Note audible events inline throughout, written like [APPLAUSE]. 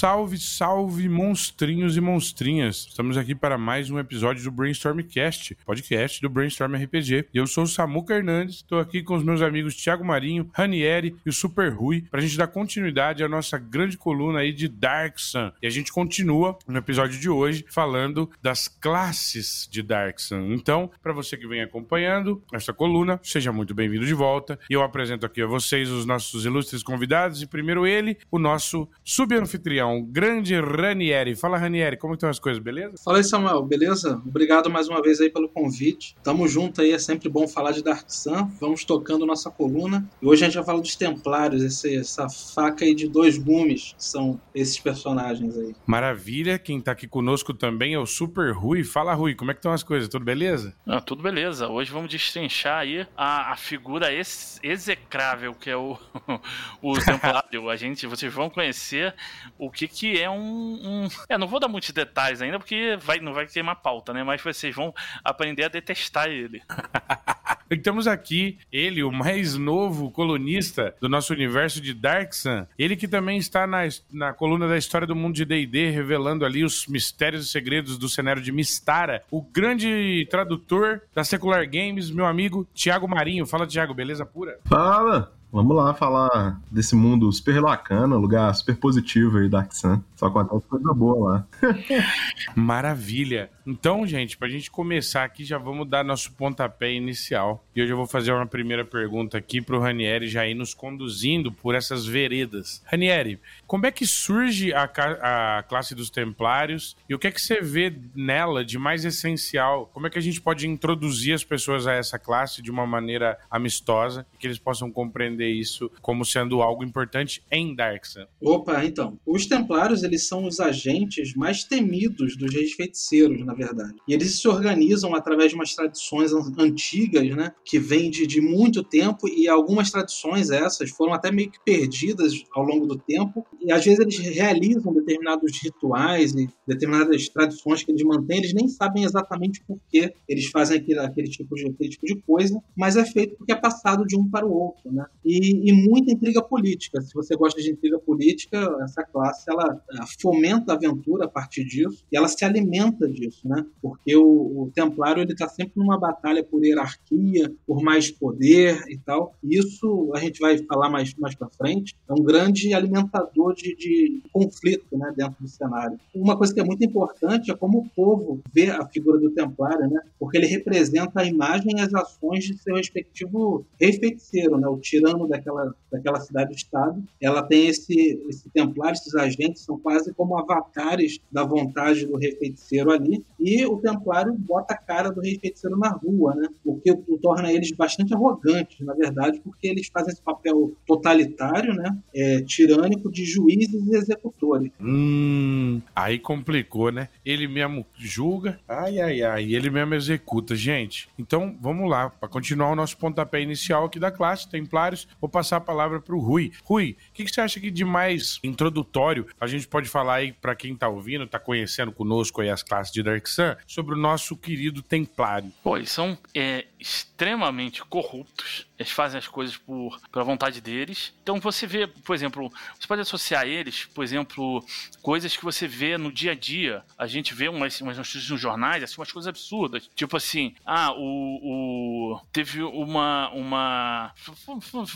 salve, salve, monstrinhos e monstrinhas. Estamos aqui para mais um episódio do Brainstormcast, podcast do Brainstorm RPG. Eu sou o Samuca Hernandes, estou aqui com os meus amigos Thiago Marinho, Ranieri e o Super Rui para a gente dar continuidade à nossa grande coluna aí de Dark Sun. E a gente continua no episódio de hoje falando das classes de Dark Sun. Então, para você que vem acompanhando esta coluna, seja muito bem-vindo de volta. E eu apresento aqui a vocês os nossos ilustres convidados e primeiro ele, o nosso subanfitrião, grande Ranieri. Fala, Ranieri, como estão as coisas, beleza? Fala aí, Samuel, beleza? Obrigado mais uma vez aí pelo convite. Tamo junto aí, é sempre bom falar de Dark Sun. Vamos tocando nossa coluna. E hoje a gente vai falar dos Templários, esse, essa faca aí de dois gumes, que são esses personagens aí. Maravilha, quem tá aqui conosco também é o Super Rui. Fala, Rui, como é que estão as coisas? Tudo beleza? Ah, tudo beleza. Hoje vamos destrinchar aí a, a figura ex execrável que é o, [LAUGHS] o Templário. a gente, vocês vão conhecer o que que é um, um... [LAUGHS] É, não vou dar muitos detalhes ainda, porque vai, não vai queimar pauta, né? Mas vocês vão aprender a detestar ele. [LAUGHS] E Temos aqui ele, o mais novo colunista do nosso universo de Dark Sun. Ele que também está na, na coluna da história do mundo de D&D, revelando ali os mistérios e segredos do cenário de Mistara. O grande tradutor da Secular Games, meu amigo Tiago Marinho. Fala, Tiago, beleza pura? Fala! Vamos lá falar desse mundo super bacana, lugar super positivo aí, Dark Sun. Só acontece coisa boa lá. [LAUGHS] Maravilha. Então, gente, pra gente começar aqui, já vamos dar nosso pontapé inicial. E hoje eu vou fazer uma primeira pergunta aqui pro Ranieri já ir nos conduzindo por essas veredas. Ranieri, como é que surge a, a classe dos Templários e o que é que você vê nela de mais essencial? Como é que a gente pode introduzir as pessoas a essa classe de uma maneira amistosa e que eles possam compreender isso como sendo algo importante em Darksun? Opa, então. Os Templários, eles são os agentes mais temidos dos reis feiticeiros, na verdade. E eles se organizam através de umas tradições antigas, né? Que vêm de, de muito tempo e algumas tradições essas foram até meio que perdidas ao longo do tempo. E às vezes eles realizam determinados rituais e determinadas tradições que eles mantêm, eles nem sabem exatamente por que eles fazem aquele, aquele, tipo de, aquele tipo de coisa, mas é feito porque é passado de um para o outro, né? E muita intriga política. Se você gosta de intriga política, essa classe ela fomenta a aventura a partir disso e ela se alimenta disso, né? Porque o, o Templário ele está sempre numa batalha por hierarquia, por mais poder e tal. E isso a gente vai falar mais mais para frente. É um grande alimentador de, de conflito, né? Dentro do cenário. Uma coisa que é muito importante é como o povo vê a figura do Templário, né? Porque ele representa a imagem e as ações de seu respectivo rei feiticeiro, né? O tirano daquela daquela cidade-estado. Ela tem esse esse Templário, esses agentes são quase como avatares da vontade do rei feiticeiro ali. E o Templário bota a cara do rei feiticeiro na rua, né? O que o torna eles bastante arrogantes, na verdade, porque eles fazem esse papel totalitário, né? É, tirânico de juízes e executores. Hum, aí complicou, né? Ele mesmo julga, ai, ai, ai, ele mesmo executa. Gente, então vamos lá, para continuar o nosso pontapé inicial aqui da classe, Templários, vou passar a palavra pro Rui. Rui, o que, que você acha que de mais introdutório a gente pode falar aí para quem tá ouvindo, tá conhecendo conosco aí as classes de Dark Sun, sobre o nosso querido Templário? Pô, eles são é, extremamente corruptos. Eles fazem as coisas por pela vontade deles. Então você vê, por exemplo, você pode associar eles, por exemplo, coisas que você vê no dia a dia. A gente vê umas, umas notícias nos jornais, assim, umas coisas absurdas. Tipo assim, ah, o. o teve uma. uma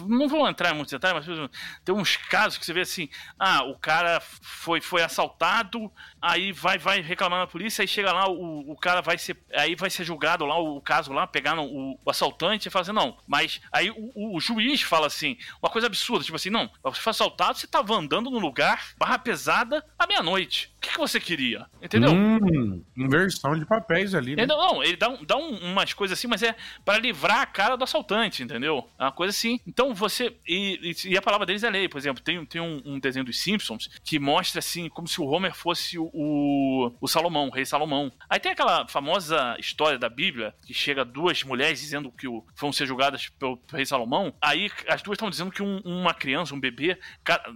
não vou entrar em muitos detalhes, mas tem uns casos que você vê assim, ah, o cara foi, foi assaltado, aí vai, vai reclamar na polícia, aí chega lá, o, o cara vai ser. Aí vai ser julgado lá, o, caso lá, pegar o, o assaltante e falar assim, não, mas aí o, o, juiz fala assim, uma coisa absurda, tipo assim, não, você foi assaltado, você tava andando no lugar, barra pesada, à meia-noite. O que, que você queria? Entendeu? Hum, inversão de papéis ali, né? Não, não, ele dá, dá um, umas coisas assim, mas é para livrar a cara do assaltante, entendeu? É uma coisa assim. Então você. E, e a palavra deles é lei, por exemplo, tem, tem um, um desenho dos Simpsons que mostra assim, como se o Homer fosse o, o, o Salomão, o rei Salomão. Aí tem aquela famosa história da Bíblia que chega duas mulheres dizendo que o, vão ser julgadas pelo rei Salomão. Aí as duas estão dizendo que um, uma criança, um bebê,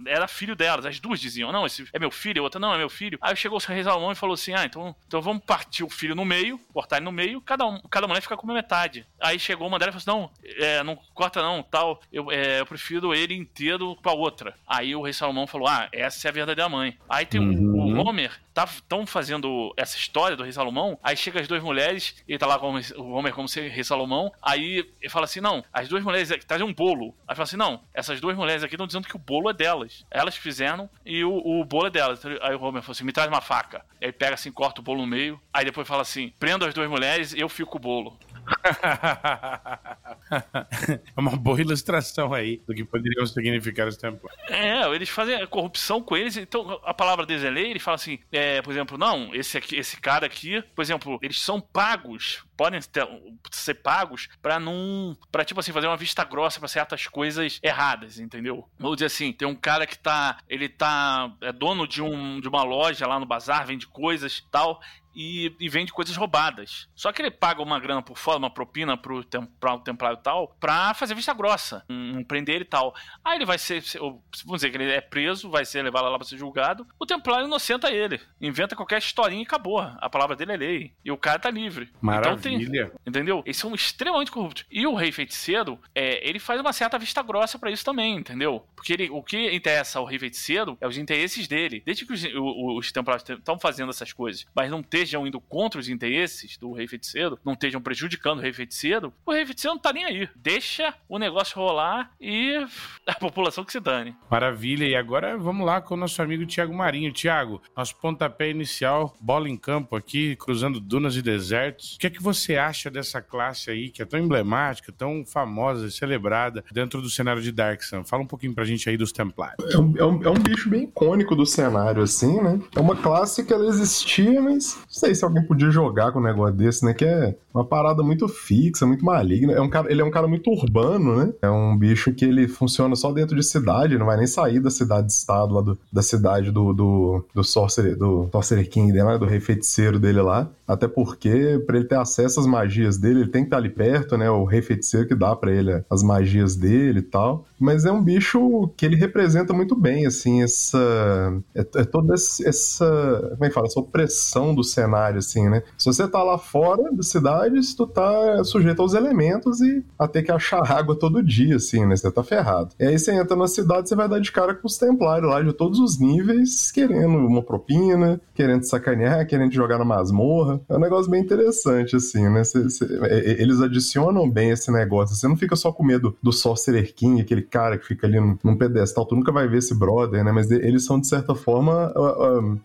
era filho delas. As duas diziam, não, esse é meu filho, a outra não, é meu filho. Aí chegou o rei Salomão e falou assim: Ah, então, então vamos partir o filho no meio, cortar ele no meio, cada, um, cada mulher fica com metade. Aí chegou uma delas e falou assim: Não, é, não corta não, tal, eu, é, eu prefiro ele inteiro pra outra. Aí o rei Salomão falou: Ah, essa é a verdadeira mãe. Aí tem uhum. O Homer, estão tá, fazendo essa história do rei Salomão, aí chega as duas mulheres, ele tá lá com o Homer como ser rei Salomão, aí ele fala assim: Não, as duas mulheres trazem um bolo. Aí fala assim: Não, essas duas mulheres aqui estão dizendo que o bolo é delas. Elas fizeram e o, o bolo é delas. Aí o Homer falou assim: Me traz uma faca. Aí pega assim, corta o bolo no meio, aí depois fala assim: Prendo as duas mulheres eu fico o bolo. [LAUGHS] é uma boa ilustração aí do que poderiam significar os templários. É, eles fazem corrupção com eles, então a palavra deles é lei, ele fala assim, é, por exemplo, não, esse, aqui, esse cara aqui, por exemplo, eles são pagos podem ter, ser pagos para não. para tipo assim, fazer uma vista grossa para certas coisas erradas, entendeu? Vou dizer assim, tem um cara que tá. Ele tá. é dono de, um, de uma loja lá no bazar, vende coisas tal e, e, vende coisas roubadas. Só que ele paga uma grana por fora, uma propina pro, tem, pro templário e tal, pra fazer vista grossa, um, um prender e tal. Aí ele vai ser, vamos dizer que ele é preso, vai ser levado lá pra ser julgado. O templário inocenta ele, inventa qualquer historinha e acabou. A palavra dele é lei. E o cara tá livre. Maravilha. Então tem, entendeu? Eles são extremamente corruptos. E o rei feiticeiro, é, ele faz uma certa vista grossa para isso também, entendeu? Porque ele, o que interessa ao rei feiticeiro é os interesses dele. Desde que os, os, os templários estão fazendo essas coisas, mas não estejam indo contra os interesses do rei feiticeiro, não estejam prejudicando o rei feiticeiro, o rei feiticeiro não tá nem aí. Deixa o negócio rolar e [LAUGHS] a população que se dane. Maravilha. E agora vamos lá com o nosso amigo Tiago Marinho. Tiago, nosso pontapé inicial, bola em campo aqui, cruzando dunas e desertos. O que é que você acha dessa classe aí, que é tão emblemática, tão famosa e celebrada dentro do cenário de Dark Sun? Fala um pouquinho pra gente aí dos Templários. É um, é um, é um bicho bem icônico do cenário, assim, né? É uma classe que ela existia, mas sei se alguém podia jogar com um negócio desse, né? Que é uma parada muito fixa, muito maligna. É um cara, ele é um cara muito urbano, né? É um bicho que ele funciona só dentro de cidade, não vai nem sair da cidade-estado lá do, da cidade do, do, do Sorcerer, do Sorcerer King, né? Do rei feiticeiro dele lá. Até porque, para ele ter acesso às magias dele, ele tem que estar ali perto, né? O rei feiticeiro que dá para ele as magias dele e tal. Mas é um bicho que ele representa muito bem, assim, essa. É, é toda essa. Como é que fala? Essa opressão do cenário, assim, né? Se você tá lá fora da cidade, tu tá sujeito aos elementos e a ter que achar [LAUGHS] água todo dia, assim, né? Você tá ferrado. E aí você entra na cidade, você vai dar de cara com os templários lá de todos os níveis, querendo uma propina, querendo sacanear, querendo jogar na masmorra. É um negócio bem interessante, assim, né? Cê, cê, é, eles adicionam bem esse negócio. Você não fica só com medo do Sorcerer King, aquele cara que fica ali num pedestal. Tu nunca vai ver esse brother, né? Mas eles são, de certa forma,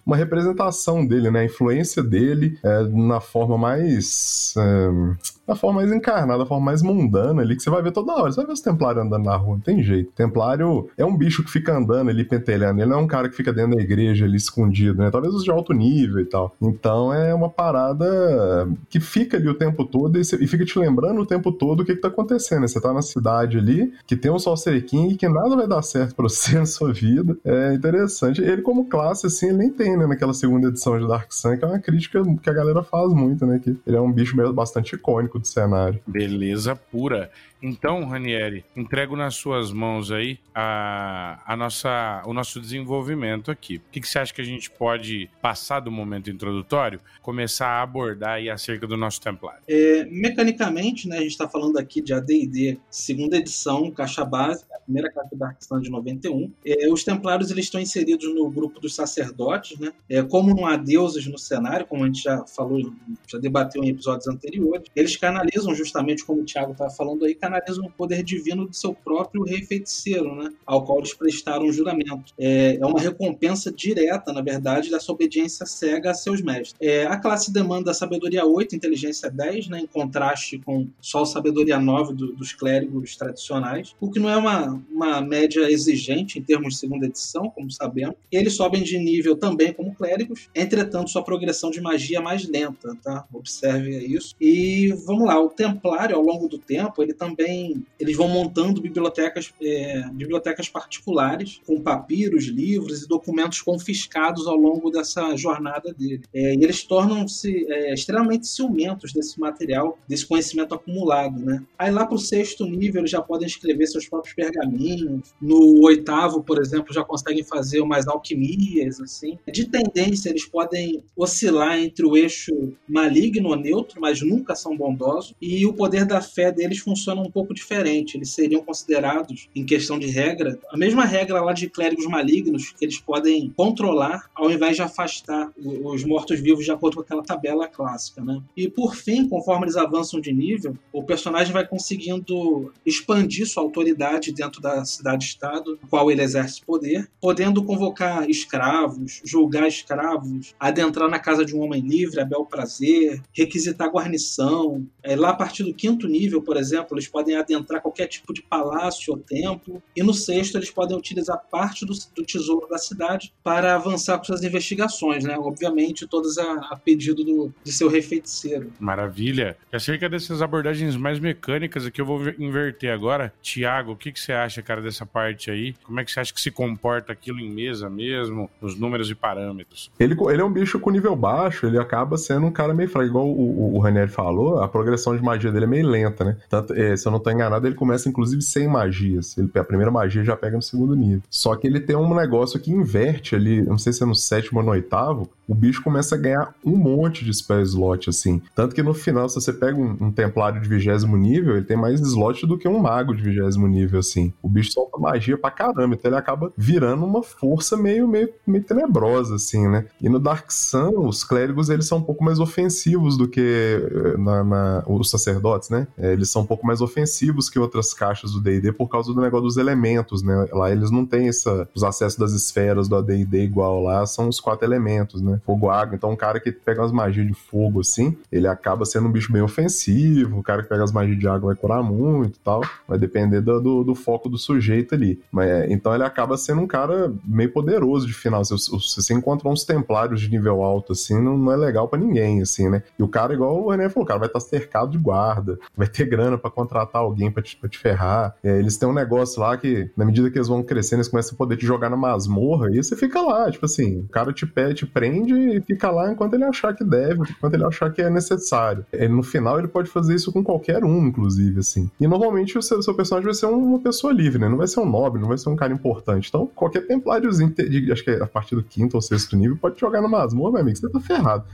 uma representação dele, né? A influência dele é, na forma mais. É da forma mais encarnada, da forma mais mundana ali, que você vai ver toda hora. Você vai ver os templários andando na rua, não tem jeito. Templário é um bicho que fica andando ali, pentelhando. Ele não é um cara que fica dentro da igreja ali escondido, né? Talvez os de alto nível e tal. Então é uma parada que fica ali o tempo todo e, fica te lembrando o tempo todo o que, que tá acontecendo. Né? Você tá na cidade ali, que tem um Sorcerer King, que nada vai dar certo pra você [LAUGHS] na sua vida. É interessante. Ele, como classe, assim, ele nem tem, né? Naquela segunda edição de Dark Sun, que é uma crítica que a galera faz muito, né? Que ele é um bicho bastante icônico do cenário. Beleza pura. Então, Ranieri, entrego nas suas mãos aí a, a nossa, o nosso desenvolvimento aqui. O que, que você acha que a gente pode passar do momento introdutório, começar a abordar aí acerca do nosso templário? É, mecanicamente, né, a gente está falando aqui de AD&D segunda edição, caixa base, a primeira carta da Dark de 91. É, os templários eles estão inseridos no grupo dos sacerdotes, né? É, como não há deuses no cenário, como a gente já falou, já debateu em episódios anteriores, eles canalizam justamente como o Thiago estava falando aí, canalizam o poder divino do seu próprio rei feiticeiro, né? Ao qual eles prestaram juramento. É, é uma recompensa direta, na verdade, dessa obediência cega a seus mestres. É, a classe demanda sabedoria 8, inteligência 10, né? Em contraste com só sabedoria 9 do, dos clérigos tradicionais, o que não é uma, uma média exigente em termos de segunda edição, como sabemos. Eles sobem de nível também como clérigos, entretanto, sua progressão de magia é mais lenta, tá? Observe isso. E vamos lá, o Templário, ao longo do tempo, ele também eles vão montando bibliotecas, é, bibliotecas particulares com papiros, livros e documentos confiscados ao longo dessa jornada dele. É, e eles tornam-se é, extremamente ciumentos desse material, desse conhecimento acumulado. Né? Aí lá para o sexto nível eles já podem escrever seus próprios pergaminhos. No oitavo, por exemplo, já conseguem fazer umas alquimias, assim. De tendência, eles podem oscilar entre o eixo maligno ou neutro, mas nunca são bondosos. E o poder da fé deles funciona um pouco diferente. Eles seriam considerados, em questão de regra, a mesma regra lá de clérigos malignos, que eles podem controlar ao invés de afastar os mortos-vivos de acordo com aquela tabela clássica, né? E por fim, conforme eles avançam de nível, o personagem vai conseguindo expandir sua autoridade dentro da cidade-estado, qual ele exerce poder, podendo convocar escravos, julgar escravos, adentrar na casa de um homem livre a bel prazer, requisitar guarnição. É, lá a partir do quinto nível, por exemplo, eles podem adentrar qualquer tipo de palácio ou templo. E no sexto, eles podem utilizar parte do, do tesouro da cidade para avançar com suas investigações, né? Obviamente, todas a, a pedido do, de seu rei feiticeiro. Maravilha. Acerca dessas abordagens mais mecânicas aqui, eu vou inverter agora. Tiago, o que, que você acha, cara, dessa parte aí? Como é que você acha que se comporta aquilo em mesa mesmo, nos números e parâmetros? Ele, ele é um bicho com nível baixo, ele acaba sendo um cara meio fraco. Igual o, o, o Ranieri falou, a progressão de magia dele é meio lenta, né? Tanto, é, se eu não tô enganado, ele começa inclusive sem magias. Ele, a primeira magia já pega no segundo nível. Só que ele tem um negócio que inverte ali, não sei se é no sétimo ou no oitavo, o bicho começa a ganhar um monte de spell slot, assim. Tanto que no final, se você pega um, um templário de vigésimo nível, ele tem mais slot do que um mago de vigésimo nível, assim. O bicho solta magia pra caramba, então ele acaba virando uma força meio, meio, meio tenebrosa, assim, né? E no Dark Sun, os clérigos, eles são um pouco mais ofensivos do que eh, na, na, os sacerdotes, né? É, eles são um pouco mais ofensivos que outras caixas do D&D por causa do negócio dos elementos, né? Lá eles não têm essa, os acessos das esferas do AD&D igual lá, são os quatro elementos, né? Fogo, água. Então um cara que pega umas magias de fogo, assim, ele acaba sendo um bicho bem ofensivo, o cara que pega as magias de água vai curar muito e tal, vai depender do, do, do foco do sujeito ali. Mas, é, então ele acaba sendo um cara meio poderoso de final. Se, você encontra uns templários de nível alto, assim, não, não é legal para ninguém, assim, né? E o cara, igual o René falou, o cara vai estar cercado de guarda, vai ter grana para contratar alguém para te, pra te ferrar. Eles têm um negócio lá que, na medida que eles vão crescendo, eles começam a poder te jogar na masmorra e você fica lá, tipo assim, o cara te, pede, te prende e fica lá enquanto ele achar que deve, enquanto ele achar que é necessário. No final, ele pode fazer isso com qualquer um, inclusive, assim. E normalmente o seu, seu personagem vai ser uma pessoa livre, né? Não vai ser um nobre, não vai ser um cara importante. Então, qualquer templáriozinho, acho que é a partir do quinto ou sexto nível, pode jogar na masmorra, meu amigo, você tá ferrado.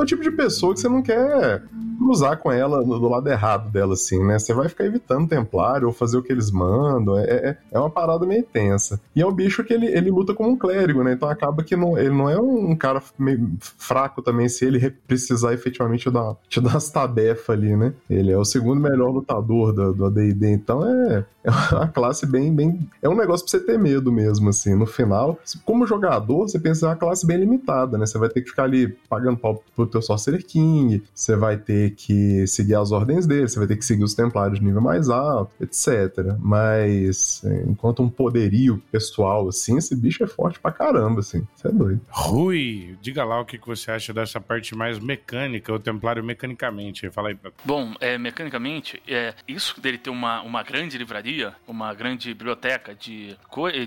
É o tipo de pessoa que você não quer cruzar com ela do lado errado dela, assim, né? Você vai ficar evitando templário ou fazer o que eles mandam. É, é, é uma parada meio tensa. E é um bicho que ele, ele luta como um clérigo, né? Então acaba que não, ele não é um cara meio fraco também se ele precisar efetivamente te dar, te dar umas tabefas ali, né? Ele é o segundo melhor lutador do, do AD&D, então é, é uma classe bem, bem... É um negócio pra você ter medo mesmo, assim. No final, como jogador, você pensa que é uma classe bem limitada, né? Você vai ter que ficar ali pagando pau pro teu Sorcerer King, você vai ter que seguir as ordens dele, você vai ter que seguir os Templários de nível mais alto, etc. Mas, é, enquanto um poderio pessoal, assim, esse bicho é forte pra caramba, assim. Você é doido. Rui, diga lá o que você acha dessa parte mais mecânica, o Templário mecanicamente. Fala aí. Bom, é, mecanicamente, é, isso dele ter uma, uma grande livraria, uma grande biblioteca de,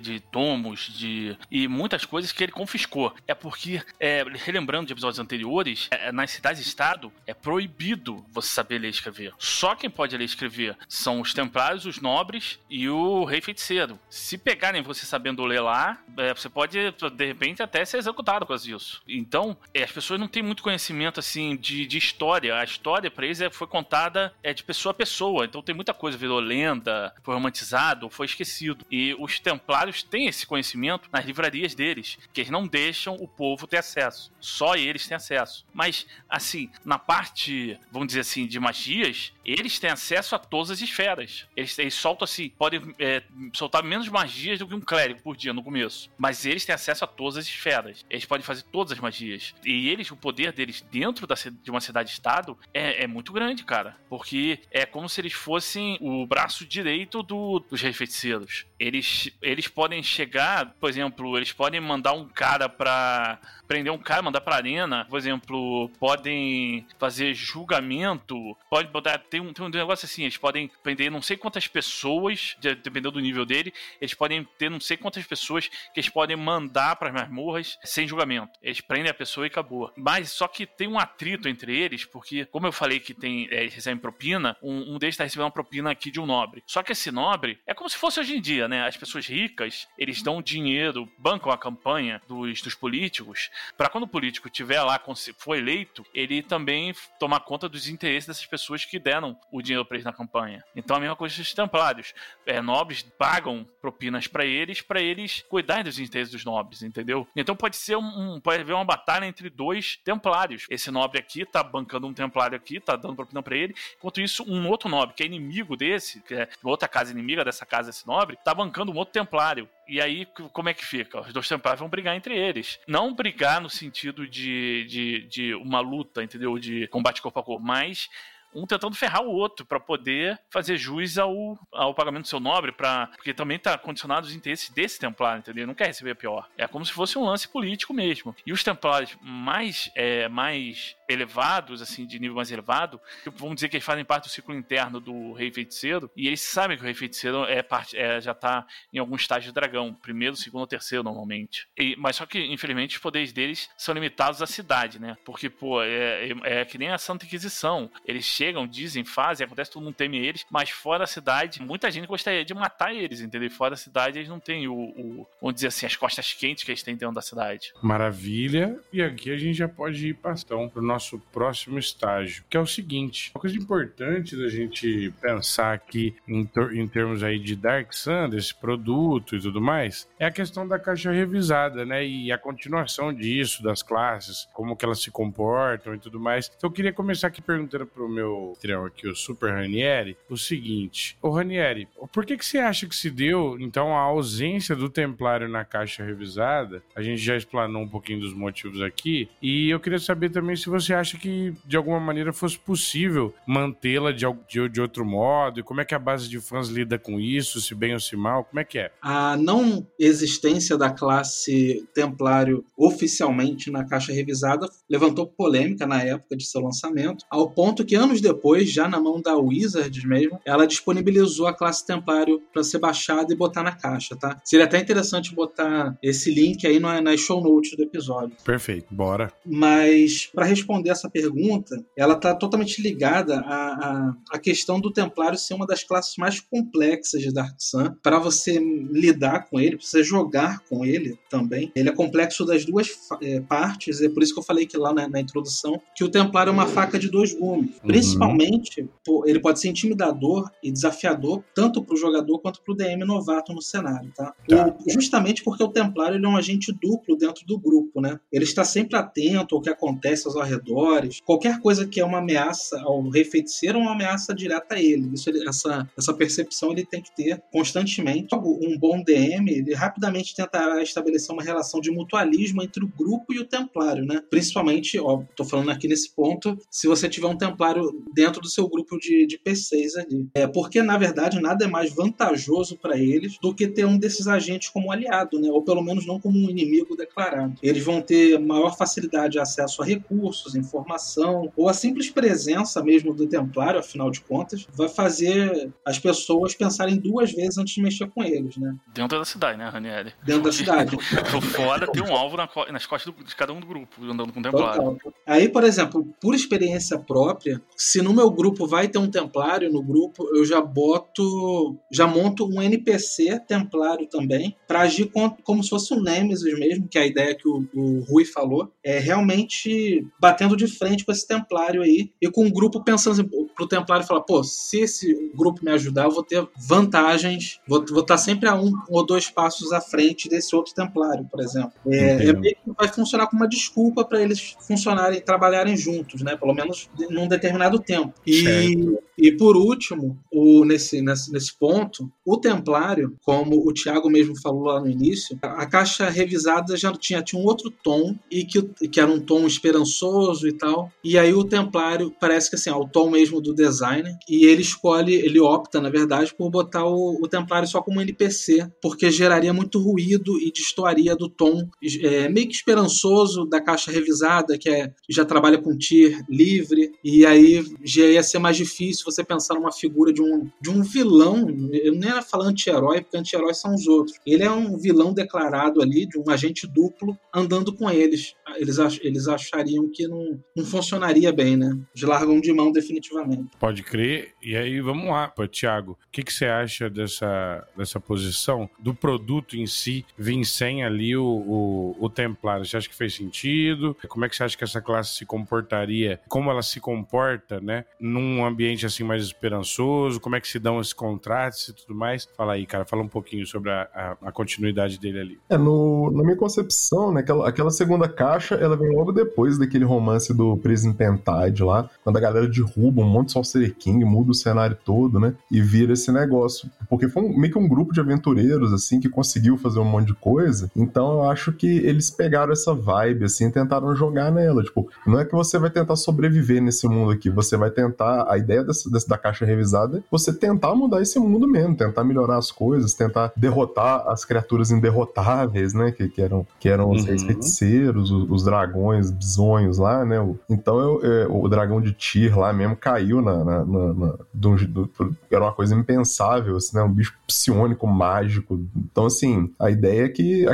de tomos, de e muitas coisas que ele confiscou. É porque, é, relembrando de episódios anteriores, é, nas cidades-estado, é proibido você saber ler e escrever. Só quem pode ler e escrever são os templários, os nobres e o rei feiticeiro. Se pegarem você sabendo ler lá, é, você pode, de repente, até ser executado por causa disso. Então, é, as pessoas não têm muito conhecimento, assim, de, de história. A história, para eles, é, foi contada é, de pessoa a pessoa. Então, tem muita coisa virou lenda, foi romantizado, foi esquecido. E os templários têm esse conhecimento nas livrarias deles, que eles não deixam o povo ter acesso. Só eles têm acesso. Mas, assim, na parte, vamos dizer assim, de magias, eles têm acesso a todas as esferas. Eles, eles soltam assim, podem é, soltar menos magias do que um clérigo por dia no começo. Mas eles têm acesso a todas as esferas. Eles podem fazer todas as magias. E eles, o poder deles dentro da, de uma cidade-estado é, é, muito grande, cara. Porque é como se eles fossem o braço direito do, dos reis feiticeiros. Eles, eles podem chegar, por exemplo, eles podem mandar um cara pra prender um cara, mandar pra arena, por exemplo, podem fazer julgamento, pode botar, tem um, tem um negócio assim, eles podem prender não sei quantas pessoas, dependendo do nível dele, eles podem ter não sei quantas pessoas que eles podem mandar para as masmorras sem julgamento. Eles prendem a pessoa e acabou. Mas só que tem um atrito entre eles, porque, como eu falei que tem, é, eles recebem propina, um, um deles está recebendo uma propina aqui de um nobre. Só que esse nobre é como se fosse hoje em dia, né? Né? As pessoas ricas, eles dão dinheiro, bancam a campanha dos, dos políticos, para quando o político tiver lá, for eleito, ele também tomar conta dos interesses dessas pessoas que deram o dinheiro para eles na campanha. Então a mesma coisa dos templários. É, nobres pagam propinas para eles, para eles cuidarem dos interesses dos nobres, entendeu? Então pode ser um, pode haver uma batalha entre dois templários. Esse nobre aqui tá bancando um templário aqui, tá dando propina para ele, enquanto isso um outro nobre que é inimigo desse, que é outra casa inimiga dessa casa desse nobre, tá bancando um outro templário. E aí, como é que fica? Os dois templários vão brigar entre eles. Não brigar no sentido de, de, de uma luta, entendeu? De combate corpo a corpo, mas um tentando ferrar o outro para poder fazer jus ao, ao pagamento do seu nobre, pra, porque também está condicionado os interesses desse templário, entendeu? Não quer receber pior. É como se fosse um lance político mesmo. E os templários mais, é, mais elevados, assim, de nível mais elevado, vamos dizer que eles fazem parte do ciclo interno do Rei Feiticeiro, e eles sabem que o Rei Feiticeiro é parte, é, já está em algum estágio de dragão, primeiro, segundo ou terceiro, normalmente. E, mas só que, infelizmente, os poderes deles são limitados à cidade, né? Porque, pô, é, é, é que nem a Santa Inquisição. Eles chegam, dizem, fazem, acontece, todo mundo teme eles, mas fora da cidade, muita gente gostaria de matar eles, entendeu? Fora da cidade, eles não têm o, o, vamos dizer assim, as costas quentes que eles têm dentro da cidade. Maravilha. E aqui a gente já pode ir pastão pro nosso próximo estágio, que é o seguinte: uma coisa importante da gente pensar aqui em, em termos aí de Dark Sun, desse produto e tudo mais, é a questão da caixa revisada, né? E a continuação disso, das classes, como que elas se comportam e tudo mais. Então eu queria começar aqui perguntando pro meu anfitrião aqui, o Super Ranieri, o seguinte: Ô Ranieri, por que, que você acha que se deu, então, a ausência do Templário na caixa revisada? A gente já explanou um pouquinho dos motivos aqui, e eu queria saber também se você acha que, de alguma maneira, fosse possível mantê-la de, de, de outro modo, e como é que a base de fãs lida com isso, se bem ou se mal, como é que é? A não existência da classe Templário oficialmente na caixa revisada levantou polêmica na época de seu lançamento, ao ponto que anos depois, já na mão da Wizards mesmo, ela disponibilizou a classe Templário para ser baixada e botar na caixa, tá? Seria até interessante botar esse link aí nas show notes do episódio. Perfeito, bora. Mas, para responder essa pergunta, ela tá totalmente ligada à, à, questão do Templário ser uma das classes mais complexas de Dark Sun, para você lidar com ele, pra você jogar com ele também. Ele é complexo das duas é, partes, é por isso que eu falei que lá na, na introdução, que o Templário é uma faca de dois gumes. Uhum. Principalmente, ele pode ser intimidador e desafiador tanto para o jogador quanto para o DM novato no cenário, tá? tá. O, justamente porque o Templário ele é um agente duplo dentro do grupo, né? Ele está sempre atento ao que acontece aos arredores. Qualquer coisa que é uma ameaça ao rei feiticeiro é uma ameaça direta a ele. Isso, essa, essa percepção ele tem que ter constantemente. Um bom DM, ele rapidamente tentará estabelecer uma relação de mutualismo entre o grupo e o Templário, né? Principalmente, ó, tô falando aqui nesse ponto, se você tiver um Templário dentro do seu grupo de, de PCs ali. É, porque, na verdade, nada é mais vantajoso para eles do que ter um desses agentes como aliado, né? ou pelo menos não como um inimigo declarado. Eles vão ter maior facilidade de acesso a recursos, informação, ou a simples presença mesmo do Templário, afinal de contas, vai fazer as pessoas pensarem duas vezes antes de mexer com eles. Né? Dentro da cidade, né, Ranieri? Dentro da [LAUGHS] cidade. Por fora tem um alvo na, nas costas de cada um do grupo, andando com o Templário. Total. Aí, por exemplo, por experiência própria, se no meu grupo vai ter um templário no grupo, eu já boto, já monto um NPC templário também, para agir com, como se fosse um Nemesis mesmo, que é a ideia que o, o Rui falou, é realmente batendo de frente com esse templário aí, e com o grupo pensando assim, pro templário falar, pô, se esse grupo me ajudar, eu vou ter vantagens, vou estar tá sempre a um ou dois passos à frente desse outro templário, por exemplo. É, é meio que vai funcionar como uma desculpa para eles funcionarem, trabalharem juntos, né? Pelo menos num determinado tempo. E, e por último, o, nesse, nesse, nesse ponto, o Templário, como o Tiago mesmo falou lá no início, a, caixa revisada já tinha, tinha um outro tom, e que, que era um tom esperançoso e tal. E aí o Templário parece que assim, é o tom mesmo do designer, e ele escolhe, ele opta, na verdade, por botar o, o Templário só como NPC, porque geraria muito ruído e destoaria do tom é, meio que esperançoso da caixa revisada, que é, já trabalha com tier livre, e aí já ia ser mais difícil se você pensar numa figura de um, de um vilão, eu nem era falar anti-herói, porque anti-heróis são os outros. Ele é um vilão declarado ali, de um agente duplo, andando com eles. Eles, ach, eles achariam que não, não funcionaria bem, né? Eles largam de mão definitivamente. Pode crer. E aí, vamos lá, pô, Thiago. O que, que você acha dessa, dessa posição do produto em si vir sem ali o, o, o Templário? Você acha que fez sentido? Como é que você acha que essa classe se comportaria? Como ela se comporta, né? Num ambiente assim mais esperançoso? Como é que se dão esses contratos e tudo mais? Fala aí, cara. Fala um pouquinho sobre a, a, a continuidade dele ali. É, no, na minha concepção, né? Aquela, aquela segunda caixa, ela vem logo depois daquele romance do Prison Pentide lá, quando a galera derruba um monte de Sorcerer King, muda o cenário todo, né? E vira esse negócio. Porque foi um, meio que um grupo de aventureiros, assim, que conseguiu fazer um monte de coisa. Então eu acho que eles pegaram essa vibe, assim, e tentaram jogar nela. Tipo, não é que você vai tentar sobreviver nesse mundo aqui, você vai tentar. A ideia dessa, dessa da caixa revisada você tentar mudar esse mundo mesmo, tentar melhorar as coisas, tentar derrotar as criaturas inderrotáveis, né? Que, que eram, que eram os uhum. feiticeiros, os, os, dragões bizonhos lá, né? Então eu, eu, o dragão de Tyr lá mesmo caiu na. na, na, na do, do, era uma coisa impensável, assim, né? Um bicho psionico, mágico. Então, assim, a ideia é que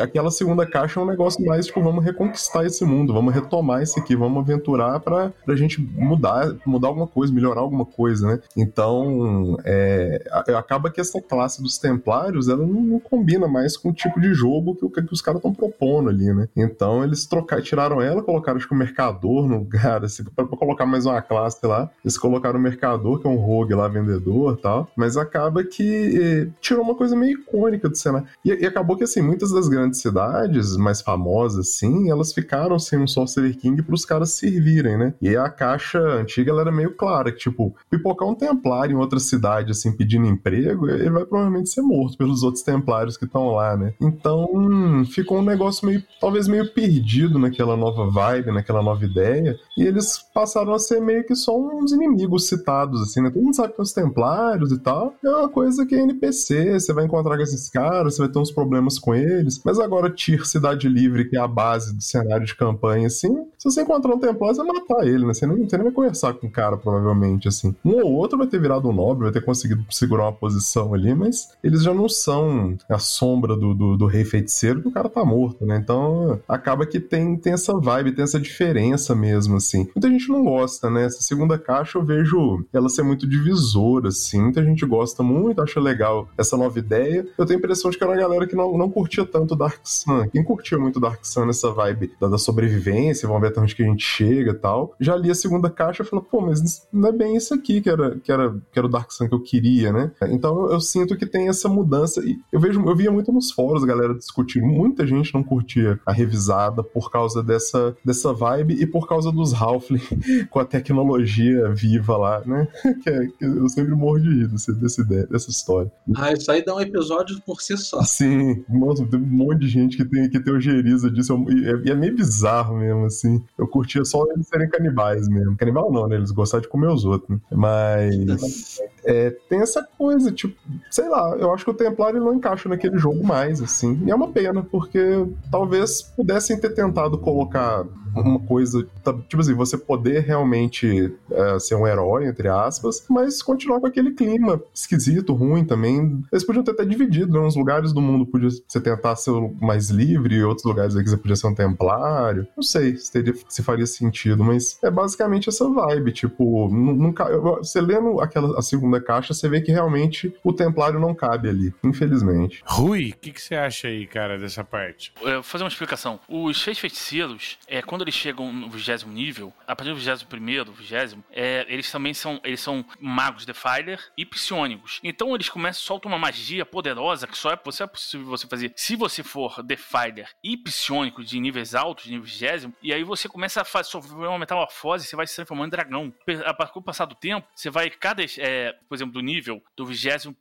aquela segunda caixa é um negócio mais, tipo, vamos reconquistar esse mundo, vamos retomar esse aqui, vamos aventurar pra, pra gente mudar, mudar alguma coisa, melhorar alguma coisa, né? Então, é, acaba que essa classe dos templários, ela não, não combina mais com o tipo de jogo que, que os caras estão propondo ali, né? Então, eles trocaram, tiraram ela, colocaram, acho que o mercador no lugar, [LAUGHS] assim, pra, pra colocar mais uma classe lá, eles colocaram o mercador, que é um rogue lá, vendedor tal, mas acaba que eh, tirou uma coisa meio icônica do cenário. E, e, acabou que, assim, muitas das grandes cidades mais famosas, assim, elas ficaram sem um Sorcerer King pros caras servirem, né? E a caixa antiga, ela era meio clara, que, tipo, pipocar um templário em outra cidade, assim, pedindo emprego, ele vai provavelmente ser morto pelos outros templários que estão lá, né? Então, ficou um negócio meio, talvez meio perdido naquela nova vibe, naquela nova ideia, e eles passaram a ser meio que só uns inimigos citados, assim, né? Todo mundo sabe que os templários e tal, é uma coisa que é NPC, você vai encontrar com esses caras, você vai ter uns problemas com eles, mas agora Tyr Cidade Livre, que é a base do cenário de campanha, assim, se você encontrar um templário, você vai matar ele, né? Você nem, você nem vai conversar com o cara, provavelmente, assim. Um ou outro vai ter virado um nobre, vai ter conseguido segurar uma posição ali, mas eles já não são a sombra do, do, do rei feiticeiro, que o cara tá morto, né? Então, acaba que tem, tem essa vibe, tem essa diferença mesmo, assim. Muita gente não gosta, né? Essa segunda caixa eu vejo ela ser muito divisora, assim. Muita gente gosta muito, acha legal essa nova ideia. Eu tenho a impressão de que era uma galera que não, não curtia tanto Dark Sun. Quem curtia muito Dark Sun nessa vibe da, da sobrevivência, vamos ver até onde que a gente chega e tal, já li a segunda caixa e falei, pô, mas não é bem isso aqui que era, que era, que era o Dark Sun que eu queria, né? Então eu, sinto que tem essa mudança. E eu vejo, eu via muito nos fóruns a galera discutindo. Muita gente não curtia a revisada por causa dessa, dessa vibe e por causa dos Halfling [LAUGHS] com a tecnologia viva lá, né? [LAUGHS] que, é, que eu sempre morro de rir desse, desse ideia, dessa história. Ah, isso aí dá um episódio por si só. Sim, nossa, tem um monte de gente que tem, que teoriza disso. E é, é, meio bizarro mesmo, assim. Eu curtia só eles serem canibais mesmo. Canibal não, né? Eles gostavam de comer os outros? Mas. É, tem essa coisa, tipo, sei lá, eu acho que o Templário não encaixa naquele jogo mais, assim. E é uma pena, porque talvez pudessem ter tentado colocar uma coisa, tá, tipo assim, você poder realmente é, ser um herói, entre aspas, mas continuar com aquele clima esquisito, ruim também. Eles podiam ter até dividido, né? Uns lugares do mundo podia você tentar ser mais livre, e outros lugares aqui você podia ser um templário. Não sei se, teria, se faria sentido, mas é basicamente essa vibe, tipo, nunca, você lendo aquela a segunda caixa, você vê que realmente o templário não cabe ali, infelizmente. Rui, o que, que você acha aí, cara, dessa parte? Eu vou fazer uma explicação. Os seis feiticeiros, é, quando eles chegam no vigésimo nível, a partir do vigésimo primeiro, vigésimo, é, eles também são, eles são magos Defiler e psionicos. Então eles começam, soltam uma magia poderosa que só é, só é possível você fazer se você for Defiler e psionico de níveis altos, de nível vigésimo, e aí você começa a fazer, sofrer uma metamorfose, você vai se transformando em dragão. A partir do passar do tempo, você vai, cada, é, por exemplo, do nível do vigésimo,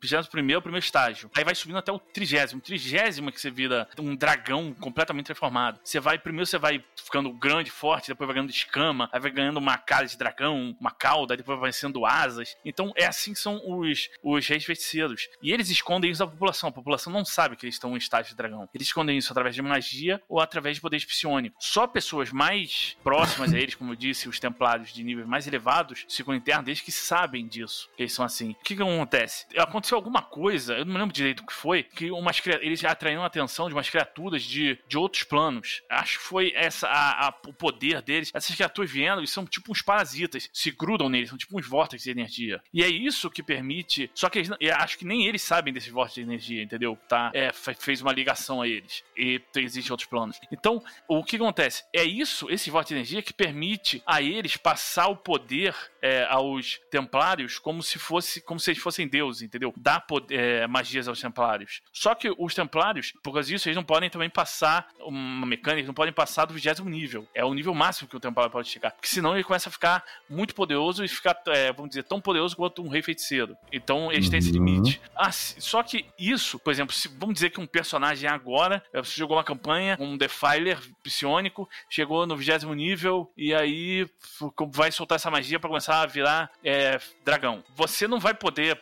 vigésimo primeiro, primeiro estágio, aí vai subindo até o trigésimo. Trigésimo que você vira um dragão completamente transformado. Você vai, primeiro você vai ficando grande, forte, depois vai ganhando escama, aí vai ganhando uma cara de dragão, uma cauda, depois vai sendo asas. Então é assim que são os, os reis feiticeiros. E eles escondem isso da população. A população não sabe que eles estão em estágio de dragão. Eles escondem isso através de magia ou através de poder psionicos. Só pessoas mais próximas a eles, como eu disse, os templários de níveis mais elevados, Círculo interno deles, que sabem disso, que eles são assim. O que, que acontece? Aconteceu alguma coisa, eu não me lembro direito o que foi, que umas, eles atraíram a atenção de umas criaturas de, de outros planos. Acho que foi essa a, a, o poder deles. Essas criaturas vieram e são tipo uns parasitas, se grudam neles, são tipo uns vórtices de energia. E é isso que permite. Só que eles, acho que nem eles sabem desses vórtices de energia, entendeu? Tá, é, fez uma ligação a eles. E existem outros planos. Então, o que acontece? É isso, esse vórtice de energia, que permite a eles passar o poder é, aos templários como se fosse como se eles fossem deuses, entendeu? Dá poder, é, magias aos templários. Só que os templários, por causa disso, eles não podem também passar uma mecânica, eles não podem passar do vigésimo nível. É o nível máximo que o templário pode chegar. Porque senão ele começa a ficar muito poderoso e ficar, é, vamos dizer, tão poderoso quanto um rei feiticeiro. Então eles têm esse uhum. limite. Ah, só que isso, por exemplo, se, vamos dizer que um personagem agora, é, você jogou uma campanha, um Defiler psionico, chegou no vigésimo nível e aí vai soltar essa magia para começar a virar é, dragão. Você não vai poder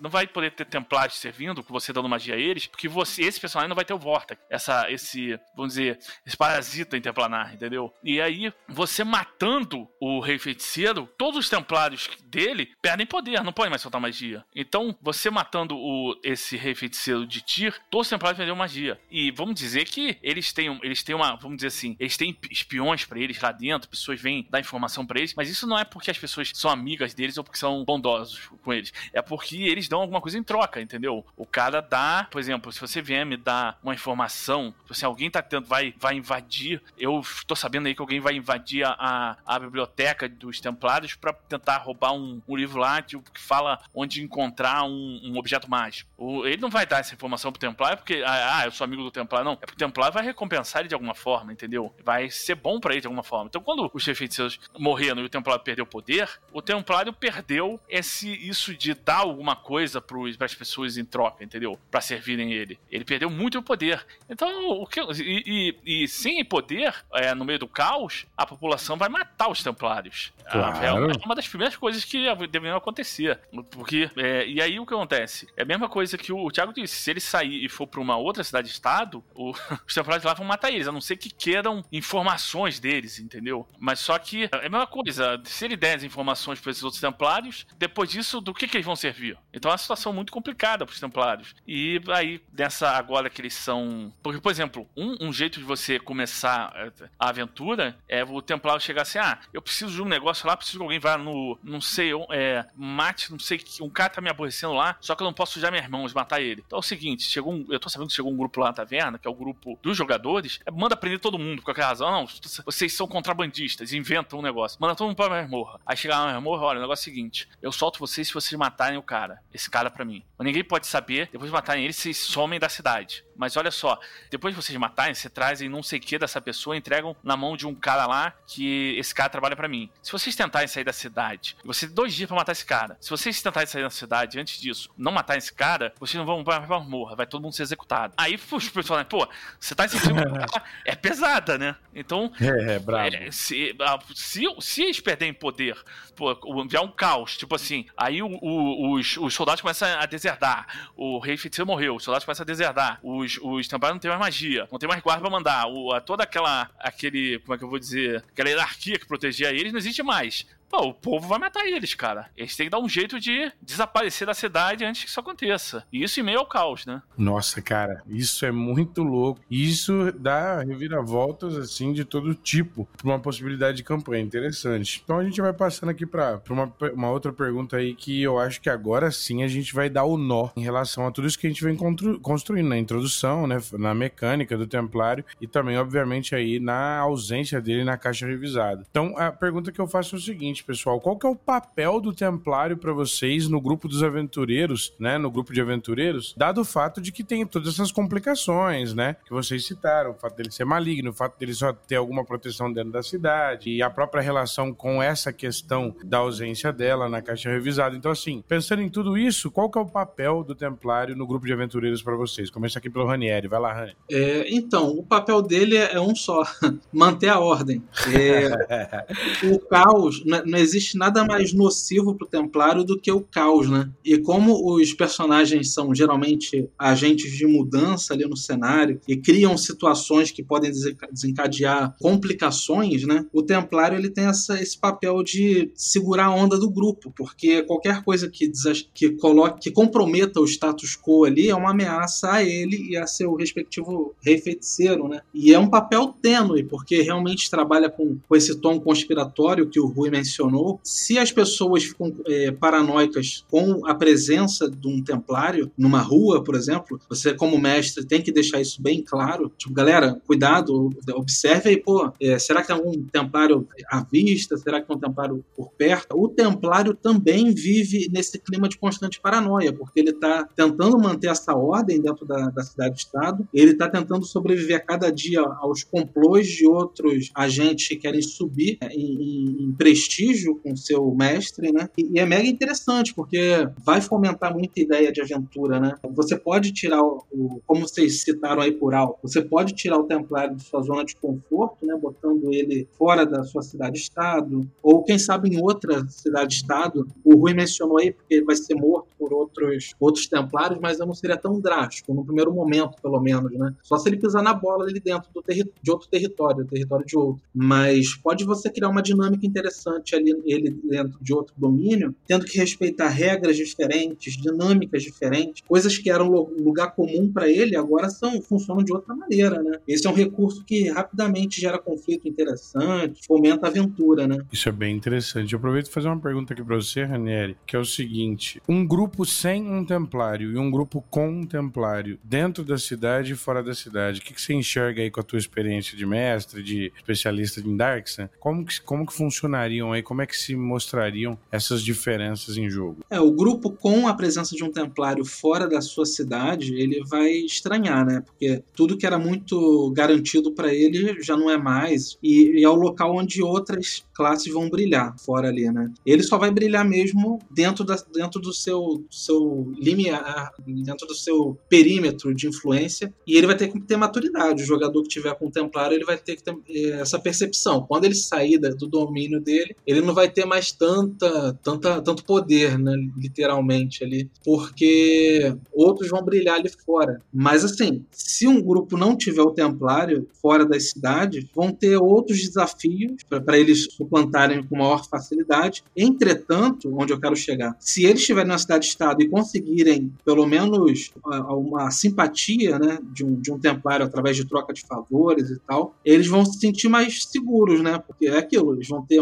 não vai poder ter templários servindo, com você dando magia a eles, porque você, esse personagem não vai ter o Vortex, essa, esse, vamos dizer, esse parasita interplanar, entendeu? E aí, você matando o rei feiticeiro, todos os templários dele perdem poder, não podem mais soltar magia. Então, você matando o, esse rei feiticeiro de Tyr, todos os templários perderam magia. E vamos dizer que eles têm, eles têm uma, vamos dizer assim, eles têm espiões para eles lá dentro, pessoas vêm dar informação para eles, mas isso não é porque as pessoas são amigas deles ou porque são bondosos com eles. É porque eles dão alguma coisa em troca, entendeu? O cara dá, por exemplo, se você vier me dar uma informação, se alguém tá tendo, vai, vai invadir, eu tô sabendo aí que alguém vai invadir a, a, biblioteca dos Templários para tentar roubar um, um livro lá que, que, fala onde encontrar um, um objeto mágico. O, ele não vai dar essa informação pro Templário porque, ah, ah, eu sou amigo do Templário, não. É porque o Templário vai recompensar ele de alguma forma, entendeu? Vai ser bom para ele de alguma forma. Então, quando os feiticeiros morreram e o Templário perdeu o poder, o Templário perdeu esse isso de dar alguma coisa para as pessoas em troca, entendeu? Para servirem ele. Ele perdeu muito o poder. Então, o que, e, e, e sem poder, é, no meio do caos, a população vai matar os templários. Claro. É uma das primeiras coisas que deveriam acontecer. Porque, é, e aí o que acontece? É a mesma coisa que o, o Thiago disse: se ele sair e for para uma outra cidade-estado, [LAUGHS] os templários lá vão matar eles, a não ser que queiram informações deles, entendeu? Mas só que é a mesma coisa, se ele der as informações para esses outros templários, depois disso, do que, que eles vão servir? Então é uma situação muito complicada para os templários. E aí, nessa agora que eles são. Porque, por exemplo, um, um jeito de você começar é, a aventura é o templário chegar assim: ah, eu preciso de um negócio lá, preciso que alguém vá no. Não sei, é, mate, não sei que. Um cara tá me aborrecendo lá, só que eu não posso sujar minhas mãos, matar ele. Então é o seguinte: chegou um, eu tô sabendo que chegou um grupo lá na taverna, que é o grupo dos jogadores, é, manda prender todo mundo, por qualquer razão. Não, vocês são contrabandistas, inventam um negócio. Manda todo mundo pra masmorra. Aí chega lá na masmorra, olha, o negócio é o seguinte: eu solto vocês se vocês matarem o cara. Esse cara pra mim. Mas ninguém pode saber, depois de matarem ele, vocês somem da cidade. Mas olha só, depois de vocês matarem, você trazem não sei o que dessa pessoa, entregam na mão de um cara lá que esse cara trabalha para mim. Se vocês tentarem sair da cidade, você tem dois dias para matar esse cara. Se vocês tentarem sair da cidade antes disso, não matar esse cara, vocês não vão pra morra, vai todo mundo ser executado. Aí [LAUGHS] os pessoal, pô, você tá sentindo [LAUGHS] é pesada, né? Então, é, é bravo. É, se, se, se eles perderem poder, pô, enviar um caos, tipo assim, aí o, o, os, os soldados começam a deserdar, o rei feiticeiro morreu, os soldados começam a deserdar, os, os templários não tem mais magia, não tem mais guarda pra mandar, o, toda aquela, aquele, como é que eu vou dizer, aquela hierarquia que protegia eles não existe mais. Pô, o povo vai matar eles, cara. Eles têm que dar um jeito de desaparecer da cidade antes que isso aconteça. E isso em meio ao caos, né? Nossa, cara, isso é muito louco. Isso dá reviravoltas, assim, de todo tipo, pra uma possibilidade de campanha. Interessante. Então a gente vai passando aqui pra, pra uma, uma outra pergunta aí que eu acho que agora sim a gente vai dar o nó em relação a tudo isso que a gente vem construindo na introdução, né? Na mecânica do Templário e também, obviamente, aí na ausência dele na caixa revisada. Então a pergunta que eu faço é o seguinte, pessoal, qual que é o papel do Templário para vocês no grupo dos aventureiros, né? No grupo de aventureiros, dado o fato de que tem todas essas complicações, né? Que vocês citaram, o fato dele ser maligno, o fato dele só ter alguma proteção dentro da cidade e a própria relação com essa questão da ausência dela na caixa revisada. Então, assim, pensando em tudo isso, qual que é o papel do Templário no grupo de aventureiros para vocês? Começa aqui pelo Ranieri, vai lá, Rani. É, então, o papel dele é um só, [LAUGHS] manter a ordem. É, [LAUGHS] o caos, né, não existe nada mais nocivo pro Templário do que o caos, né? E como os personagens são geralmente agentes de mudança ali no cenário e criam situações que podem desencadear complicações, né? O Templário ele tem essa, esse papel de segurar a onda do grupo, porque qualquer coisa que, que coloque, que comprometa o status quo ali é uma ameaça a ele e a seu respectivo rei feiticeiro, né? E é um papel tênue, porque realmente trabalha com, com esse tom conspiratório que o Rui mencionou. Se as pessoas ficam é, paranoicas com a presença de um templário numa rua, por exemplo, você como mestre tem que deixar isso bem claro. Tipo, galera, cuidado, observe aí, pô, é, será que tem algum templário à vista? Será que tem um templário por perto? O templário também vive nesse clima de constante paranoia, porque ele está tentando manter essa ordem dentro da, da cidade-estado, ele está tentando sobreviver a cada dia aos complôs de outros agentes que querem subir é, em, em prestígio com seu mestre, né? E, é mega interessante, porque vai fomentar muita ideia de aventura, né? Você pode tirar o como vocês citaram aí por alto, você pode tirar o templário de sua zona de conforto, né? Botando ele fora da sua cidade-estado, ou quem sabe em outra cidade-estado. O Rui mencionou aí, porque ele vai ser morto por outros, outros templários, mas eu não seria tão drástico, no primeiro momento, pelo menos, né? Só se ele pisar na bola ali dentro do de outro território, território de outro. Mas pode você criar uma dinâmica interessante ali, ele dentro de outro domínio, tendo que respeitar regras diferentes, dinâmicas diferentes, coisas que eram lugar comum para ele, agora são, funcionam de outra maneira, né? Esse é um recurso que rapidamente gera conflito interessante, fomenta aventura, né? Isso é bem interessante. Eu aproveito para fazer uma pergunta aqui para você, Ranieri, que é o seguinte: um grupo sem um templário e um grupo com um templário dentro da cidade e fora da cidade, o que, que você enxerga aí com a tua experiência de mestre, de especialista em Darksun? Como que, como que funcionariam aí? Como é que se mostrariam essas diferenças em jogo? É, o grupo com a presença de um templário fora da sua cidade, ele vai estranhar, né? Porque tudo que era muito garantido para ele já não é mais e, e é o local onde outras classes vão brilhar fora ali, né? Ele só vai brilhar mesmo dentro, da, dentro do seu, seu limiar, dentro do seu perímetro de influência e ele vai ter que ter maturidade. O jogador que tiver com o Templário, ele vai ter que ter eh, essa percepção. Quando ele sair do domínio dele, ele não vai ter mais tanta, tanta, tanto poder, né? Literalmente ali, porque outros vão brilhar ali fora. Mas assim, se um grupo não tiver o Templário fora das cidades, vão ter outros desafios para eles suplantarem com maior facilidade. Entretanto, onde eu quero chegar, se eles estiverem na cidade-estado e conseguirem pelo menos uma simpatia né, de, um, de um templário através de troca de favores e tal, eles vão se sentir mais seguros, né? Porque é aquilo, eles vão ter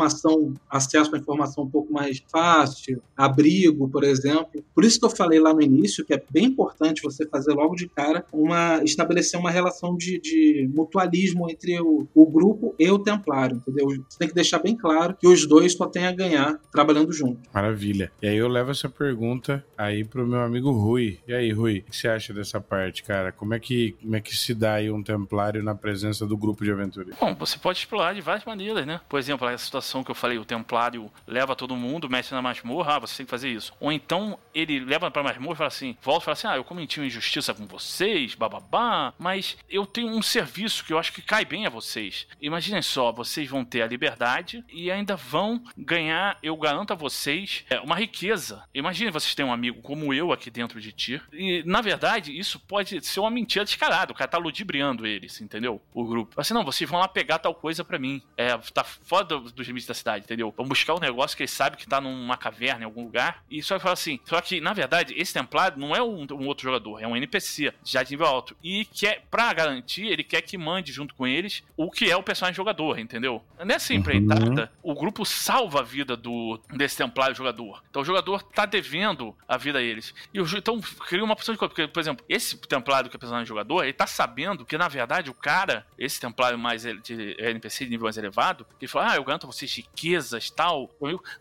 informação, acesso a informação um pouco mais fácil, abrigo, por exemplo. Por isso que eu falei lá no início que é bem importante você fazer logo de cara uma estabelecer uma relação de, de mutualismo entre o, o grupo e o templário, entendeu? Você tem que deixar bem claro que os dois só têm a ganhar trabalhando junto. Maravilha. E aí eu levo essa pergunta aí pro meu amigo Rui. E aí, Rui, o que você acha dessa parte, cara? Como é que, como é que se dá aí um templário na presença do grupo de aventureiros? Bom, você pode explorar de várias maneiras, né? Por exemplo, a situação que eu falei, o templário leva todo mundo, mexe na masmorra, ah, você tem que fazer isso. Ou então ele leva pra masmorra e fala assim, volta e fala assim, ah, eu cometi uma injustiça com vocês, bababá, mas eu tenho um serviço que eu acho que cai bem a vocês. Imaginem só, vocês vão ter a liberdade e ainda vão ganhar, eu garanto a vocês, é, uma riqueza. Imagine vocês têm um amigo como eu aqui dentro de ti. E, na verdade, isso pode ser uma mentira descarada. O cara tá ludibriando eles, entendeu? O grupo. Assim, não, vocês vão lá pegar tal coisa para mim. É, tá fora do, dos limites da cidade, entendeu? Vão buscar um negócio que eles sabem que tá numa caverna em algum lugar. E só fala assim. Só que, na verdade, esse templário não é um, um outro jogador, é um NPC já de nível alto. E quer, pra garantir, ele quer que mande junto com eles o que é o personagem jogador, entendeu? Nessa empreitada, uhum. o grupo salva a vida do desse templário jogador. Então o jogador tá devendo a vida a eles. E o, então cria uma opção de coisa. Porque, por exemplo, esse templário que é o personagem jogador, ele tá sabendo que, na verdade, o cara, esse templário mais de NPC de nível mais elevado, ele fala, ah, eu garanto a vocês riquezas tal.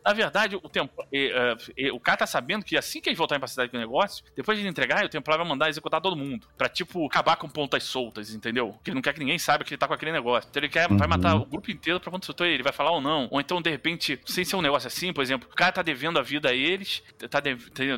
Na verdade, o, templo, o cara tá sabendo que assim que eles voltarem pra cidade com o negócio, depois de ele entregar, o templário vai mandar executar todo mundo. Pra, tipo, acabar com pontas soltas, entendeu? Que ele não quer que ninguém saiba que ele tá com aquele negócio. Então ele quer, uhum. vai matar o grupo inteiro pra quando soltou ele, vai falar ou não. Ou então, de repente, sem ser um negócio assim, por exemplo, o cara tá devendo a vida a eles, tá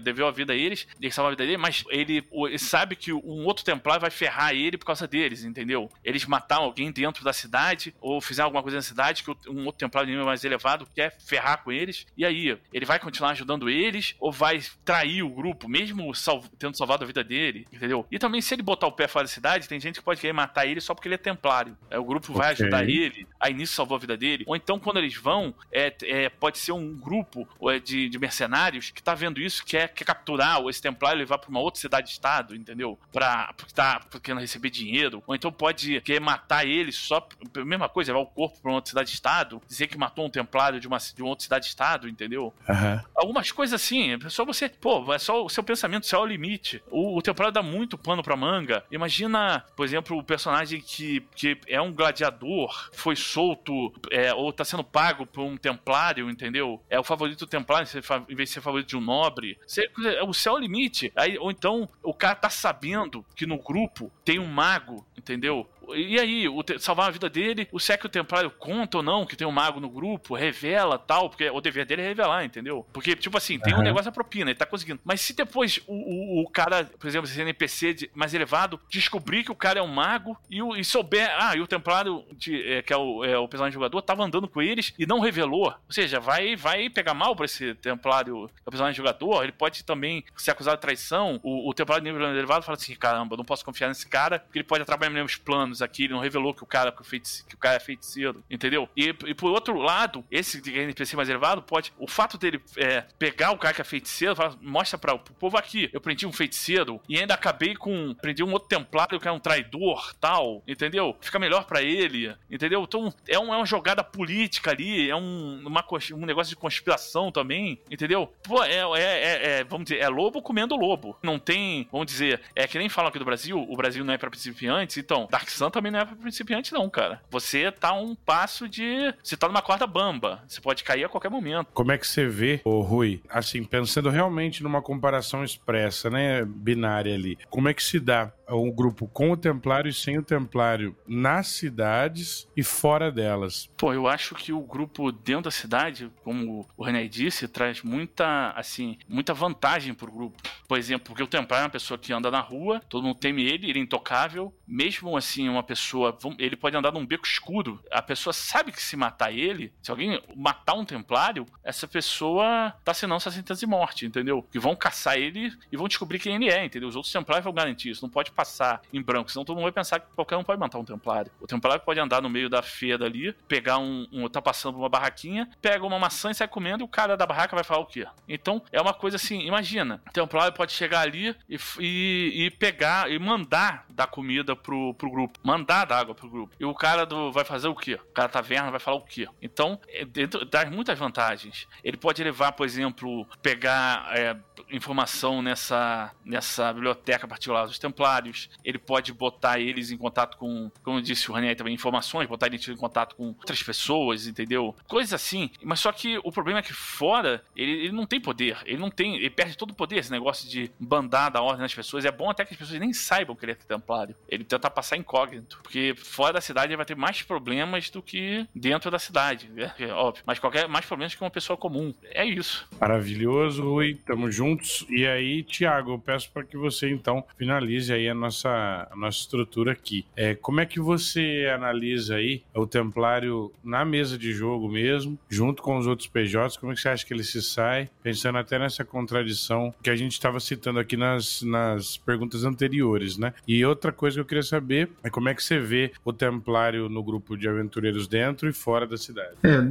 deveu a vida a eles, ele salvar a vida dele, mas ele, ele sabe que um outro templário vai ferrar ele por causa deles, entendeu? Eles mataram alguém dentro da cidade, ou fizeram alguma coisa na cidade que um outro templário de nível mais elevado quer ferrar com eles, e aí, ele vai continuar ajudando eles, ou vai trair o grupo, mesmo salvo, tendo salvado a vida dele, entendeu? E também, se ele botar o pé fora da cidade, tem gente que pode querer matar ele só porque ele é templário. É, o grupo vai okay. ajudar ele, aí nisso salvou a vida dele. Ou então, quando eles vão, é, é pode ser um grupo é, de, de, mercenários que tá vendo isso, quer, quer capturar esse templário e levar pra uma outra cidade-estado, entendeu? Pra, porque tá querendo receber dinheiro. Ou então pode querer matar ele só. Mesma coisa, levar o corpo pra uma outra cidade-estado, dizer que matou um templário de uma, de uma outra cidade-estado, entendeu? Uhum. Algumas coisas assim, é só você. Pô, é só o seu pensamento, céu é o limite. O, o templário dá muito pano pra manga. Imagina, por exemplo, o personagem que, que é um gladiador, foi solto, é, ou tá sendo pago por um templário, entendeu? É o favorito do templário em vez de ser favorito de um nobre. Você, o céu é o limite. Aí, ou então, o cara tá sabendo que no grupo tem um mago, entendeu? E aí, o, salvar a vida dele, o Séquio Templário conta ou não que tem um mago no grupo, revela tal, porque o dever dele é revelar, entendeu? Porque, tipo assim, tem uhum. um negócio da propina, ele tá conseguindo. Mas se depois o, o, o cara, por exemplo, esse NPC de, mais elevado, descobrir que o cara é um mago e, o, e souber, ah, e o Templário, de, é, que é o, é o personagem jogador, tava andando com eles e não revelou. Ou seja, vai, vai pegar mal pra esse Templário, é o personagem jogador, ele pode também ser acusado de traição. O, o Templário de nível elevado fala assim: caramba, não posso confiar nesse cara, porque ele pode atrapalhar meus planos aqui, ele não revelou que o cara, que o, que o cara é feiticeiro, entendeu? E, e por outro lado, esse NPC mais elevado pode. O fato dele é, pegar o cara que é feiticeiro, fala, mostra para o povo aqui, eu prendi um feiticeiro e ainda acabei com. Prendi um outro templário que é um traidor, tal, entendeu? Fica melhor para ele, entendeu? Então é, um, é uma jogada política ali, é um, uma, um negócio de conspiração também, entendeu? Pô, é, é, é, é, vamos dizer, é lobo comendo lobo. Não tem, vamos dizer, é que nem falam aqui do Brasil, o Brasil não é para principiantes, então Dark Sun também não é pra principiante, não, cara. Você tá um passo de. Você tá numa corda bamba. Você pode cair a qualquer momento. Como é que você vê, ô Rui, assim, pensando realmente numa comparação expressa, né? Binária ali. Como é que se dá um grupo com o Templário e sem o Templário nas cidades e fora delas? Pô, eu acho que o grupo dentro da cidade, como o René disse, traz muita, assim, muita vantagem pro grupo. Por exemplo, porque o Templário é uma pessoa que anda na rua, todo mundo teme ele, ele é intocável. Mesmo assim, uma pessoa, ele pode andar num beco escuro. A pessoa sabe que se matar ele, se alguém matar um Templário, essa pessoa tá senão essa sentença de morte, entendeu? Que vão caçar ele e vão descobrir quem ele é, entendeu? Os outros Templários vão garantir isso. Não pode passar em branco, senão todo mundo vai pensar que qualquer um pode matar um templário. O templário pode andar no meio da feira ali, pegar um, um tá passando uma barraquinha, pega uma maçã e sai comendo e o cara da barraca vai falar o quê? Então é uma coisa assim, imagina, o templário pode chegar ali e, e, e pegar e mandar dar comida pro, pro grupo, mandar dar água pro grupo. E o cara do, vai fazer o quê? O cara da taverna vai falar o quê? Então, é, dentro, dá muitas vantagens. Ele pode levar, por exemplo, pegar é, informação nessa, nessa biblioteca particular dos templários, ele pode botar eles em contato com, como disse o Ranieri também, informações, botar eles em contato com outras pessoas, entendeu? Coisas assim. Mas só que o problema é que fora, ele, ele não tem poder. Ele não tem. Ele perde todo o poder, esse negócio de bandar da ordem nas pessoas. É bom até que as pessoas nem saibam que ele é templário. Ele tenta passar incógnito. Porque fora da cidade ele vai ter mais problemas do que dentro da cidade. É, é óbvio. Mas qualquer mais problemas que uma pessoa comum. É isso. Maravilhoso, Rui. Tamo juntos. E aí, Thiago, eu peço para que você então finalize aí a nossa, a nossa estrutura aqui. É, como é que você analisa aí o Templário na mesa de jogo mesmo, junto com os outros PJs? Como é que você acha que ele se sai? Pensando até nessa contradição que a gente estava citando aqui nas, nas perguntas anteriores, né? E outra coisa que eu queria saber é como é que você vê o Templário no grupo de aventureiros dentro e fora da cidade. É,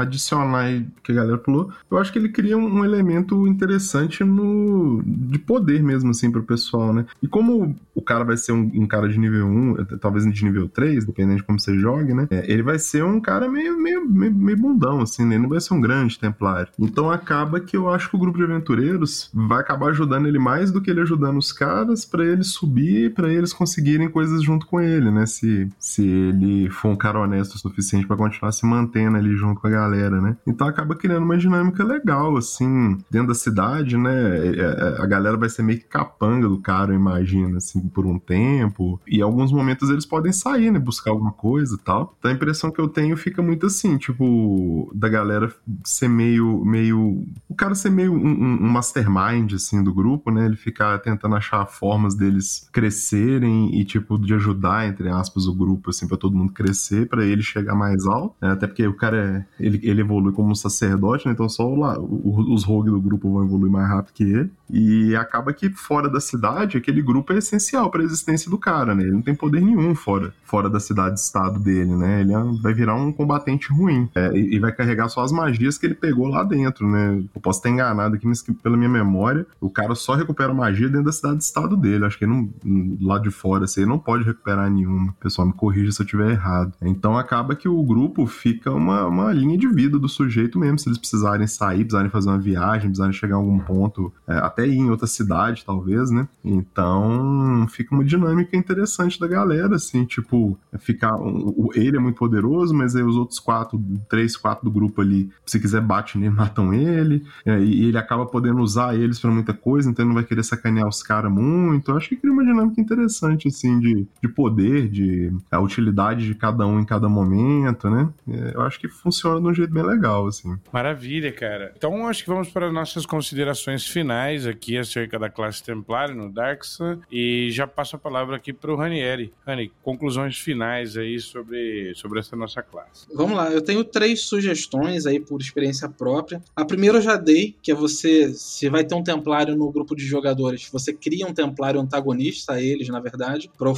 adicionar que a galera falou, eu acho que ele cria um, um elemento interessante no de poder mesmo, assim, pro pessoal, né? E como o cara vai ser um, um, cara de nível 1, talvez de nível 3, dependendo de como você jogue, né? É, ele vai ser um cara meio, meio, meio, meio bundão, assim, né? Ele não vai ser um grande templário. Então acaba que eu acho que o grupo de aventureiros vai acabar ajudando ele mais do que ele ajudando os caras para ele subir, para eles conseguirem coisas junto com ele, né? Se, se ele for um cara honesto o suficiente para continuar se mantendo ali junto com a galera, né? Então acaba criando uma dinâmica legal, assim, dentro da cidade né? É, é, a galera vai ser meio que capanga do cara, eu imagino, assim, por um tempo. E em alguns momentos eles podem sair, né? Buscar alguma coisa e tal. Então a impressão que eu tenho fica muito assim, tipo, da galera ser meio. meio o cara ser meio um, um mastermind, assim, do grupo, né? Ele ficar tentando achar formas deles crescerem e, tipo, de ajudar, entre aspas, o grupo, assim, pra todo mundo crescer, para ele chegar mais alto. Né? Até porque o cara é, ele, ele evolui como um sacerdote, né? Então só lá, os rogues do grupo vão evoluir mais rápido que ele. E acaba que fora da cidade, aquele grupo é essencial para a existência do cara, né? Ele não tem poder nenhum fora, fora da cidade-estado dele, né? Ele é, vai virar um combatente ruim. É, e, vai carregar só as magias que ele pegou lá dentro, né? Eu posso estar enganado aqui, mas pela minha memória, o cara só recupera magia dentro da cidade-estado dele. Acho que ele não, lá de fora, assim, ele não pode recuperar nenhuma. Pessoal, me corrija se eu estiver errado. Então acaba que o grupo fica uma, uma linha de vida do sujeito mesmo, se eles precisarem sair, precisarem fazer uma viagem, precisarem chegar a algum ponto, é, até ir em outra cidade, talvez, né? Então fica uma dinâmica interessante da galera, assim, tipo, ficar. Um, ele é muito poderoso, mas aí os outros quatro, três, quatro do grupo ali, se quiser, bate nele, matam ele, é, e ele acaba podendo usar eles para muita coisa, então ele não vai querer sacanear os caras muito. Eu acho que cria uma dinâmica interessante, assim, de, de poder, de a utilidade de cada um em cada momento, né? É, eu acho que funciona de um jeito bem legal, assim. Maravilha, cara. Então acho que vamos para nossas considerações finais aqui acerca da classe Templário no Darksun e já passo a palavra aqui para o Ranieri. Rani, conclusões finais aí sobre, sobre essa nossa classe. Vamos lá, eu tenho três sugestões aí por experiência própria. A primeira eu já dei, que é você, se vai ter um Templário no grupo de jogadores, você cria um Templário antagonista a eles, na verdade, para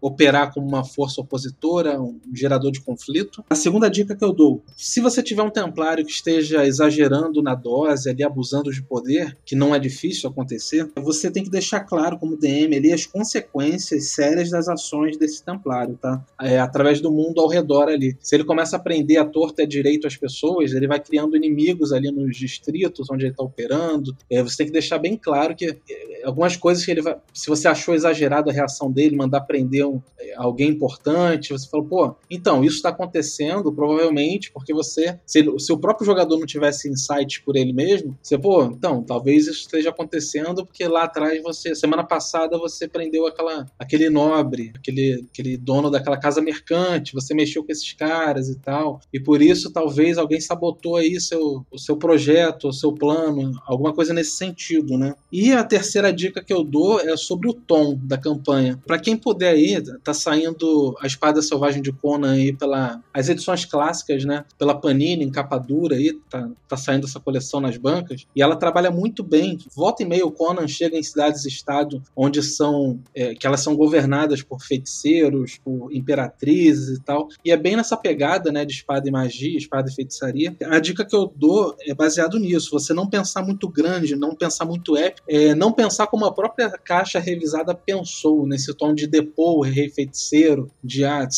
operar como uma força opositora, um gerador de conflito. A segunda dica que eu dou, se você tiver um Templário que esteja exagerando na dose, ali abusando de poder, que não é difícil acontecer, você tem que deixar claro como DM ali as consequências sérias das ações desse templário, tá? É, através do mundo ao redor ali. Se ele começa a prender a torta e a direito as pessoas, ele vai criando inimigos ali nos distritos onde ele está operando. É, você tem que deixar bem claro que é, algumas coisas que ele vai. Se você achou exagerado a reação dele, mandar prender um, é, alguém importante, você falou, pô, então, isso está acontecendo provavelmente porque você. Se, se o próprio jogador não tivesse insight por ele mesmo, você, pô, então, talvez isso esteja acontecendo porque lá atrás você, semana passada, você prendeu aquela, aquele nobre, aquele, aquele dono daquela casa mercante, você mexeu com esses caras e tal, e por isso talvez alguém sabotou aí seu, o seu projeto, o seu plano, alguma coisa nesse sentido, né? E a terceira dica que eu dou é sobre o tom da campanha. Para quem puder aí, tá saindo a Espada Selvagem de Conan aí pela as edições clássicas, né? Pela Panini em capa dura aí, tá, tá saindo essa coleção nas bancas, e ela trabalha muito bem. Volta e meia o Conan chega em cidades estado onde são é, que elas são governadas por feiticeiros, por imperatrizes e tal. E é bem nessa pegada, né, de espada e magia, espada e feitiçaria. A dica que eu dou é baseado nisso. Você não pensar muito grande, não pensar muito épico, é, não pensar como a própria caixa revisada pensou nesse tom de depor o rei feiticeiro, de ah,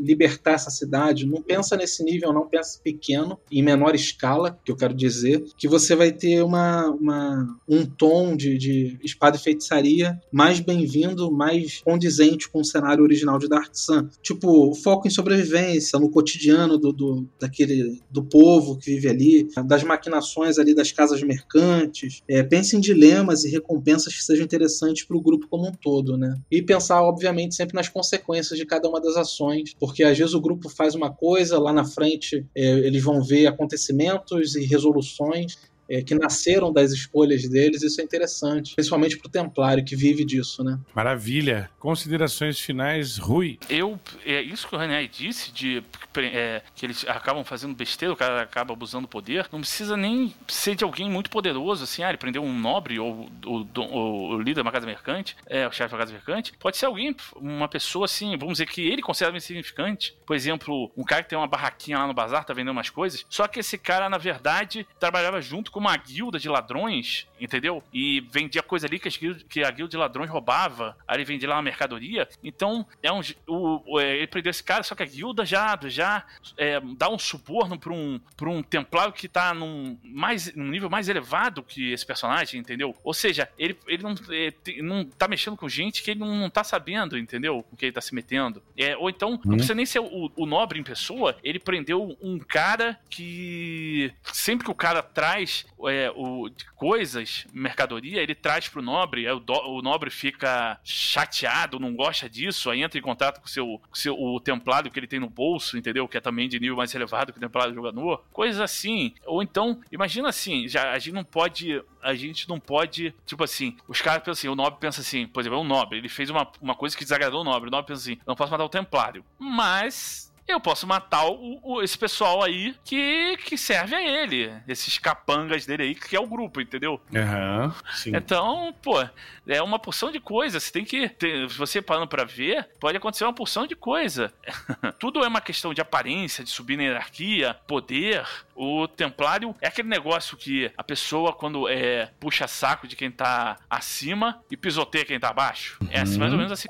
libertar essa cidade. Não pensa nesse nível, não pensa pequeno, em menor escala, que eu quero dizer, que você vai ter uma, uma um tom de, de espada e feitiçaria mais bem-vindo, mais condizente com o cenário original de Dark Sun. Tipo, foco em sobrevivência, no cotidiano do, do, daquele, do povo que vive ali, das maquinações ali das casas mercantes. É, pense em dilemas e recompensas que sejam interessantes para o grupo como um todo, né? E pensar, obviamente, sempre nas consequências de cada uma das ações, porque às vezes o grupo faz uma coisa, lá na frente é, eles vão ver acontecimentos e resoluções é, que nasceram das escolhas deles, isso é interessante, principalmente para o Templário que vive disso, né? Maravilha. Considerações finais, Rui. Eu, é isso que o René disse, de é, que eles acabam fazendo besteira, o cara acaba abusando do poder, não precisa nem ser de alguém muito poderoso, assim, ah, ele prendeu um nobre ou o, líder de uma casa mercante, é, o chefe de uma casa mercante, pode ser alguém, uma pessoa assim, vamos dizer que ele considera insignificante, por exemplo, um cara que tem uma barraquinha lá no bazar, tá vendendo umas coisas, só que esse cara, na verdade, trabalhava junto com uma guilda de ladrões, entendeu? E vendia coisa ali que, as, que a guilda de ladrões roubava. Aí ele vendia lá uma mercadoria. Então, é um, o, o, é, ele prendeu esse cara, só que a guilda já, já é, dá um suborno pra um, pra um templário que tá num, mais, num nível mais elevado que esse personagem, entendeu? Ou seja, ele, ele não, é, não tá mexendo com gente que ele não, não tá sabendo, entendeu? Com que ele tá se metendo. É, ou então, não uhum. precisa nem ser o, o nobre em pessoa, ele prendeu um cara que sempre que o cara traz é, o, coisas, mercadoria, ele traz pro nobre, o, do, o, nobre fica chateado, não gosta disso, aí entra em contato com, seu, seu, o templário que ele tem no bolso, entendeu? Que é também de nível mais elevado que o templário jogador. Coisas assim. Ou então, imagina assim, já, a gente não pode. A gente não pode. Tipo assim, os caras pensam assim, o nobre pensa assim, por exemplo, é um nobre, ele fez uma, uma coisa que desagradou o nobre. O nobre pensa assim, não posso matar o templário. Mas eu posso matar o, o, esse pessoal aí que, que serve a ele. Esses capangas dele aí, que é o grupo, entendeu? Uhum, Então, pô, é uma porção de coisa. Você tem que. Ter, você parando pra ver, pode acontecer uma porção de coisa. [LAUGHS] Tudo é uma questão de aparência, de subir na hierarquia, poder. O templário é aquele negócio que a pessoa, quando é, puxa saco de quem tá acima e pisoteia quem tá abaixo. É assim, mais ou uhum. menos assim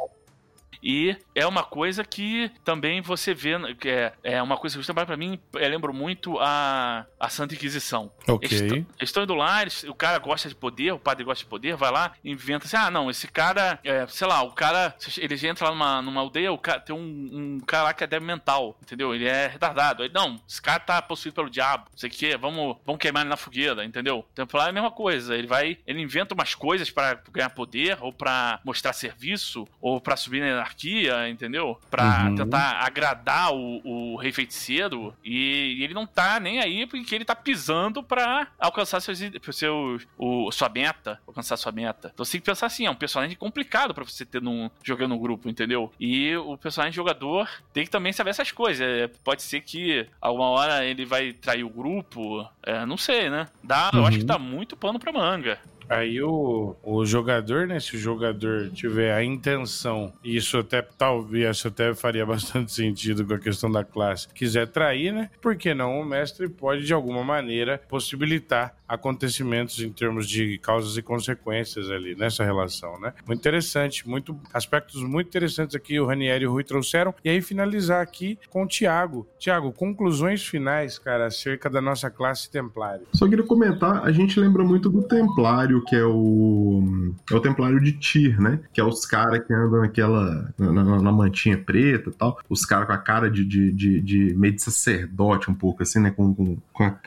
e é uma coisa que também você vê, é, é uma coisa que pra mim, eu lembro muito a, a Santa Inquisição. Ok. Eles estão indo lá, eles, o cara gosta de poder, o padre gosta de poder, vai lá, inventa assim, ah, não, esse cara, é, sei lá, o cara, ele entra lá numa, numa aldeia, o cara, tem um, um cara lá que é débil mental, entendeu? Ele é retardado. Aí, não, esse cara tá possuído pelo diabo, não sei o que, vamos, vamos queimar ele na fogueira, entendeu? O Templar é a mesma coisa, ele vai, ele inventa umas coisas para ganhar poder, ou para mostrar serviço, ou para subir na hierarquia, entendeu? Pra uhum. tentar agradar o, o rei feiticeiro. E, e, ele não tá nem aí porque ele tá pisando pra alcançar seus, seu, o, sua meta. Alcançar sua meta. Então você tem que pensar assim, é um personagem complicado pra você ter num, jogando no grupo, entendeu? E o personagem jogador tem que também saber essas coisas. É, pode ser que alguma hora ele vai trair o grupo. É, não sei, né? Dá, uhum. Eu acho que tá muito pano pra manga. Aí o, o jogador, né? Se o jogador tiver a intenção, e isso até talvez isso até faria [LAUGHS] bastante sentido com a questão da classe, quiser trair, né? Por que não o mestre pode de alguma maneira possibilitar acontecimentos em termos de causas e consequências ali nessa relação, né? Muito interessante, muito aspectos muito interessantes aqui o Ranieri e o Rui trouxeram. E aí finalizar aqui com o Tiago. Tiago, conclusões finais, cara, acerca da nossa classe templário. Só queria comentar, a gente lembra muito do templário, que é o é o templário de Tyr, né? Que é os caras que andam naquela na, na, na, mantinha preta e tal, os caras com a cara de, de, de, de, meio de sacerdote um pouco assim, né? Com, com, com a,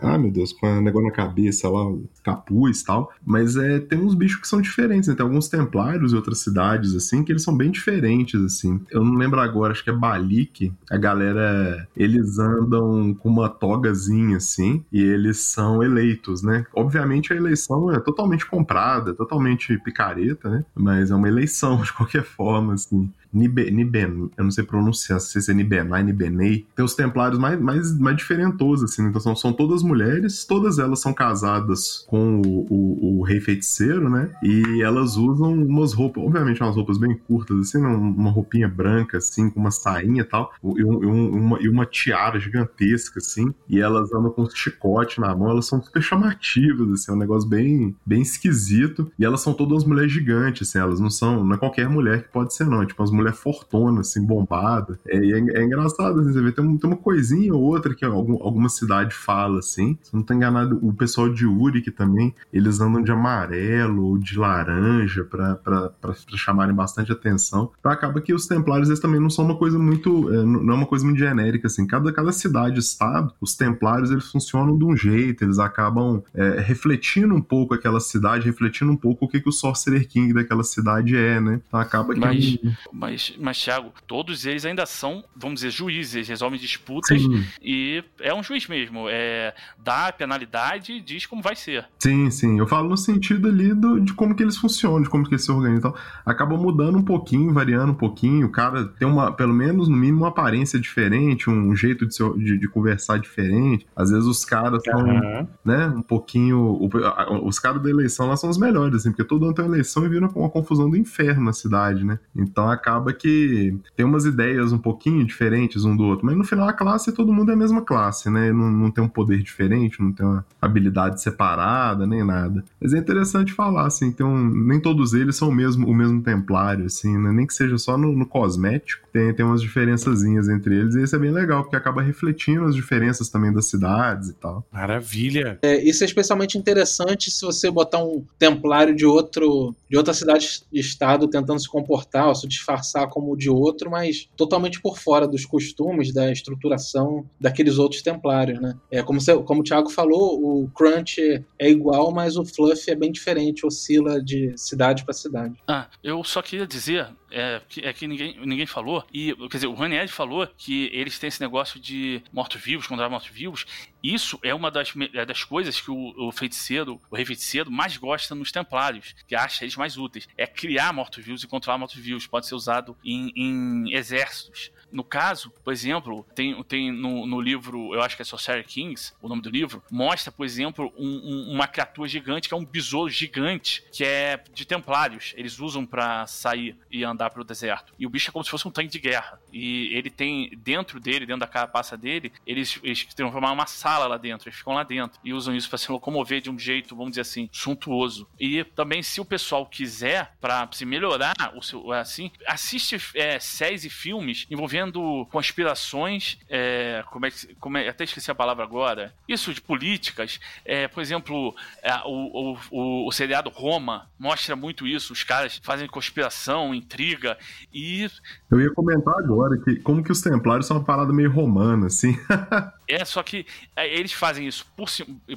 ah, meu Deus, com a negócio na cabeça cabeça lá, capuz e tal. Mas é, tem uns bichos que são diferentes, né? Tem alguns templários e outras cidades, assim, que eles são bem diferentes, assim. Eu não lembro agora, acho que é Balik. A galera, eles andam com uma togazinha, assim, e eles são eleitos, né? Obviamente a eleição é totalmente comprada, totalmente picareta, né? Mas é uma eleição, [LAUGHS] de qualquer forma, assim. Nibe, Niben, eu não sei pronunciar, se é Nibenai, Nibenei. Tem os templários mais, mais, mais diferentosos, assim. Então são, são todas mulheres, todas elas são casadas com o, o, o, rei feiticeiro, né? E elas usam umas roupas, obviamente umas roupas bem curtas, assim, né? uma roupinha branca, assim, com uma sainha e tal, e, um, uma, e uma tiara gigantesca, assim. E elas andam com um chicote na mão, elas são super chamativas, assim, é um negócio bem, bem esquisito. E elas são todas mulheres gigantes, assim, elas não são, não é qualquer mulher que pode ser, não. É tipo, umas mulheres mulher fortuna, assim, bombada. É, é, é engraçado, assim, você vê, tem, tem, uma coisinha ou outra que algum, alguma cidade fala, assim. Se não tô enganado, o pessoal de Uric também, eles andam de amarelo ou de laranja para chamarem bastante atenção. Então acaba que os templários, eles também não são uma coisa muito, é, não é uma coisa muito genérica, assim. Cada, cada cidade, estado, os templários, eles funcionam de um jeito, eles acabam é, refletindo um pouco aquela cidade, refletindo um pouco o que, que o Sorcerer King daquela cidade é, né? Então acaba que... Mas, mas mas, Thiago, todos eles ainda são, vamos dizer, juízes, eles resolvem disputas sim. e é um juiz mesmo. É, dá a penalidade e diz como vai ser. Sim, sim. Eu falo no sentido ali do, de como que eles funcionam, de como que eles se organizam. Então, acaba mudando um pouquinho, variando um pouquinho. O cara tem uma, pelo menos, no mínimo, uma aparência diferente, um jeito de, se, de, de conversar diferente. Às vezes os caras são, uhum. né, um pouquinho. Os caras da eleição lá são os melhores, assim, porque todo ano tem uma eleição e vira uma confusão do inferno na cidade, né? Então acaba acaba que tem umas ideias um pouquinho diferentes um do outro, mas no final a classe todo mundo é a mesma classe, né? Não, não tem um poder diferente, não tem uma habilidade separada, nem nada. Mas é interessante falar, assim, tem um, nem todos eles são o mesmo, o mesmo templário, assim, né? Nem que seja só no, no cosmético, tem, tem umas diferençazinhas entre eles, e isso é bem legal, porque acaba refletindo as diferenças também das cidades e tal. Maravilha! É, isso é especialmente interessante se você botar um templário de outro de outra cidade-estado tentando se comportar ou se disfarçar como o de outro, mas totalmente por fora dos costumes, da estruturação daqueles outros templários, né? É como, você, como o Thiago falou, o Crunch é igual, mas o Fluff é bem diferente, oscila de cidade para cidade. Ah, eu só queria dizer é que, é que ninguém, ninguém falou, e quer dizer, o Ranieri falou que eles têm esse negócio de mortos-vivos, controlar mortos-vivos. Isso é uma das, é das coisas que o, o feiticeiro, o rei feiticeiro, mais gosta nos templários, que acha eles mais úteis. É criar mortos-vivos e controlar mortos-vivos. Pode ser usado em, em exércitos. No caso, por exemplo, tem, tem no, no, livro, eu acho que é Sorcerer Kings, o nome do livro, mostra, por exemplo, um, um, uma criatura gigante, que é um besouro gigante, que é de templários. Eles usam para sair e andar pelo deserto. E o bicho é como se fosse um tanque de guerra. E ele tem, dentro dele, dentro da carapaça dele, eles, eles transformaram uma sala lá dentro, eles ficam lá dentro. E usam isso para se locomover de um jeito, vamos dizer assim, suntuoso. E também, se o pessoal quiser, para se melhorar, o seu, assim, assiste é, séries e filmes envolvendo envolvendo conspirações, é, como é, como é, até esqueci a palavra agora, isso de políticas, é, por exemplo, é, o, o, o, o seriado Roma mostra muito isso, os caras fazem conspiração, intriga e... Eu ia comentar agora que como que os templários são uma parada meio romana, assim. [LAUGHS] É, só que é, eles fazem isso por,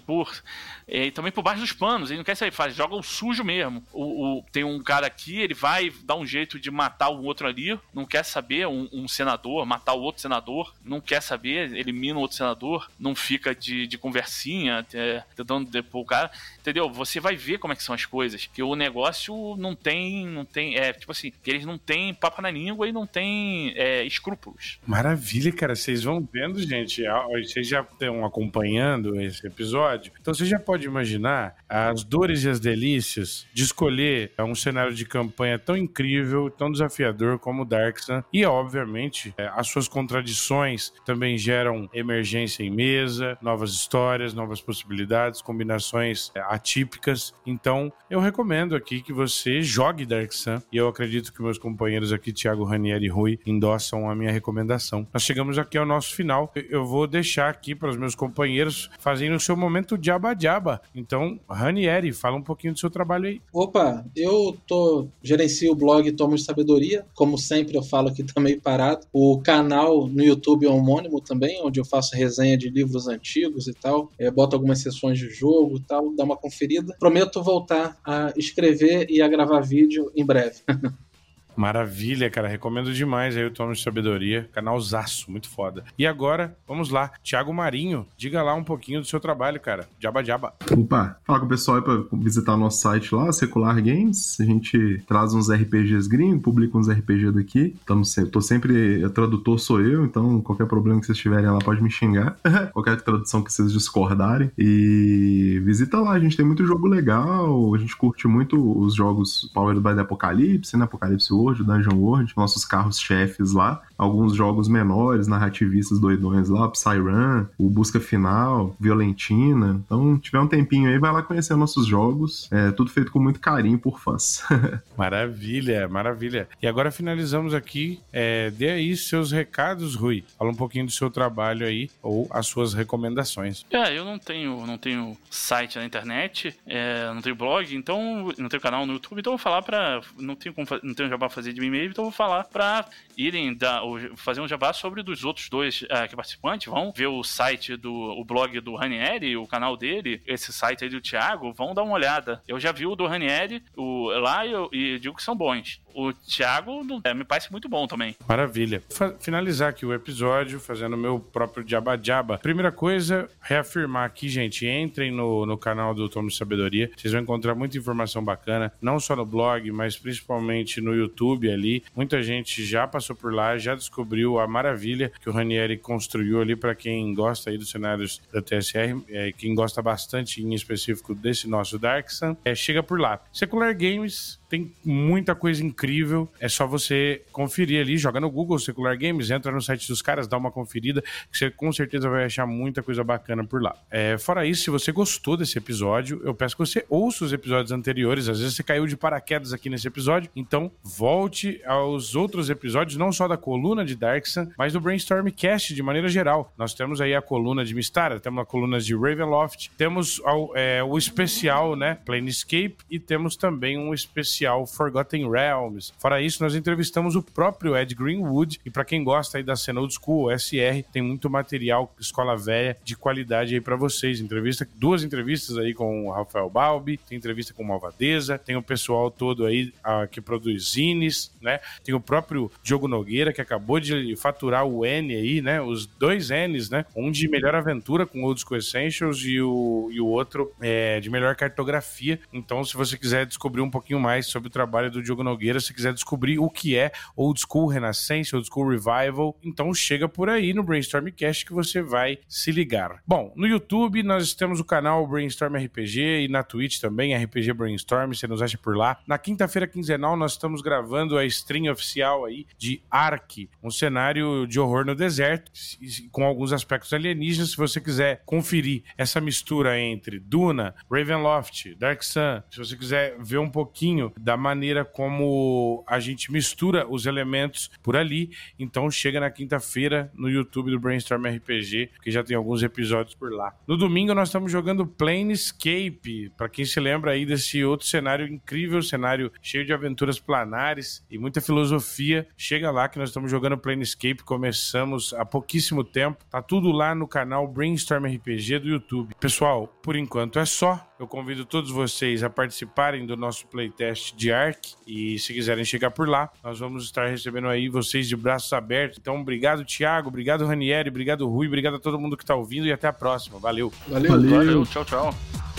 por é, também por baixo dos panos. Ele não quer saber, faz, joga o sujo mesmo. O, o, tem um cara aqui, ele vai dar um jeito de matar o outro ali, não quer saber, um, um senador, matar o outro senador, não quer saber, elimina o outro senador, não fica de, de conversinha, é, tentando depor o cara. Entendeu? Você vai ver como é que são as coisas. Que o negócio não tem. não tem É, tipo assim, que eles não têm papo na língua e não tem é, escrúpulos. Maravilha, cara. Vocês vão vendo, gente vocês já estão acompanhando esse episódio, então você já pode imaginar as dores e as delícias de escolher um cenário de campanha tão incrível, tão desafiador como o Dark Sun. E, obviamente, é, as suas contradições também geram emergência em mesa, novas histórias, novas possibilidades, combinações é, atípicas. Então, eu recomendo aqui que você jogue Dark Sun. E eu acredito que meus companheiros aqui, Thiago Ranieri e Rui, endossam a minha recomendação. Nós chegamos aqui ao nosso final. Eu vou deixar aqui para os meus companheiros fazendo o seu momento diaba-diaba. Então, Ranieri, fala um pouquinho do seu trabalho aí. Opa, eu tô gerencio o blog Tomos de Sabedoria, como sempre eu falo aqui [LAUGHS] também parado. O canal no YouTube é homônimo também, onde eu faço resenha de livros antigos e tal. É, boto algumas sessões de jogo e tal, dá uma conferida. Prometo voltar a escrever e a gravar vídeo em breve. [LAUGHS] Maravilha, cara. Recomendo demais aí o Tono de Sabedoria. Canalzaço, muito foda. E agora, vamos lá. Tiago Marinho, diga lá um pouquinho do seu trabalho, cara. Jaba Jaba. Opa, fala com o pessoal aí pra visitar o nosso site lá, Secular Games. A gente traz uns RPGs gringos, publica uns RPG daqui. Tamo sempre, tô sempre, o tradutor sou eu, então qualquer problema que vocês tiverem lá pode me xingar. [LAUGHS] qualquer tradução que vocês discordarem. E visita lá, a gente tem muito jogo legal. A gente curte muito os jogos Powered by the Apocalipse, né? Apocalipse World World, Dungeon World, nossos carros-chefes lá. Alguns jogos menores, narrativistas doidões lá, Psyrun, o Busca Final, Violentina. Então, tiver um tempinho aí, vai lá conhecer nossos jogos. É tudo feito com muito carinho por fãs. [LAUGHS] maravilha, maravilha. E agora finalizamos aqui. É, dê aí seus recados, Rui. Fala um pouquinho do seu trabalho aí ou as suas recomendações. É, eu não tenho, não tenho site na internet, é, não tenho blog, então não tenho canal no YouTube, então vou falar para não tenho como, não tenho jabá fazer de mim mesmo, então vou falar para irem dar, fazer um jabá sobre dos outros dois uh, participantes. Vão ver o site do o blog do Ranieri, o canal dele, esse site aí do Thiago, vão dar uma olhada. Eu já vi o do Ranieri o, lá e, eu, e digo que são bons o Thiago é, me parece muito bom também. Maravilha. Fa finalizar aqui o episódio fazendo o meu próprio Jabba Primeira coisa, reafirmar aqui, gente, entrem no, no canal do Tomo Sabedoria. Vocês vão encontrar muita informação bacana, não só no blog, mas principalmente no YouTube ali. Muita gente já passou por lá, já descobriu a maravilha que o Ranieri construiu ali para quem gosta aí dos cenários da TSR, é, quem gosta bastante em específico desse nosso Dark Sun, é, chega por lá. Secular Games tem muita coisa incrível. É só você conferir ali, joga no Google Secular Games, entra no site dos caras, dá uma conferida, que você com certeza vai achar muita coisa bacana por lá. É, fora isso, se você gostou desse episódio, eu peço que você ouça os episódios anteriores. Às vezes você caiu de paraquedas aqui nesse episódio, então volte aos outros episódios, não só da coluna de Darksun, mas do Brainstorm Cast de maneira geral. Nós temos aí a coluna de Mistara, temos a coluna de Ravenloft, temos é, o especial, né, Planescape, e temos também um especial especial Forgotten Realms. Fora isso, nós entrevistamos o próprio Ed Greenwood e para quem gosta aí da cena old school, SR, tem muito material escola velha de qualidade aí para vocês. Entrevista, duas entrevistas aí com o Rafael Balbi, tem entrevista com o Malvadeza, tem o pessoal todo aí a, que produz zines, né? Tem o próprio Diogo Nogueira que acabou de faturar o N aí, né? Os dois N's, né? Um de melhor aventura com Old School Essentials e o, e o outro é, de melhor cartografia. Então, se você quiser descobrir um pouquinho mais sobre o trabalho do Diogo Nogueira, se quiser descobrir o que é Old School Renascença, Old School Revival, então chega por aí no Brainstormcast que você vai se ligar. Bom, no YouTube nós temos o canal Brainstorm RPG e na Twitch também, RPG Brainstorm, você nos acha por lá. Na quinta-feira quinzenal nós estamos gravando a stream oficial aí de Ark, um cenário de horror no deserto, com alguns aspectos alienígenas. Se você quiser conferir essa mistura entre Duna, Ravenloft, Dark Sun, se você quiser ver um pouquinho da maneira como a gente mistura os elementos por ali, então chega na quinta-feira no YouTube do Brainstorm RPG, que já tem alguns episódios por lá. No domingo nós estamos jogando Planescape, para quem se lembra aí desse outro cenário incrível, cenário cheio de aventuras planares e muita filosofia. Chega lá que nós estamos jogando Planescape, começamos há pouquíssimo tempo. Tá tudo lá no canal Brainstorm RPG do YouTube. Pessoal, por enquanto é só. Eu convido todos vocês a participarem do nosso playtest de Ark e se quiserem chegar por lá, nós vamos estar recebendo aí vocês de braços abertos. Então, obrigado, Thiago, obrigado, Ranieri, obrigado, Rui, obrigado a todo mundo que está ouvindo e até a próxima. Valeu. Valeu. Valeu. Valeu. Tchau, tchau.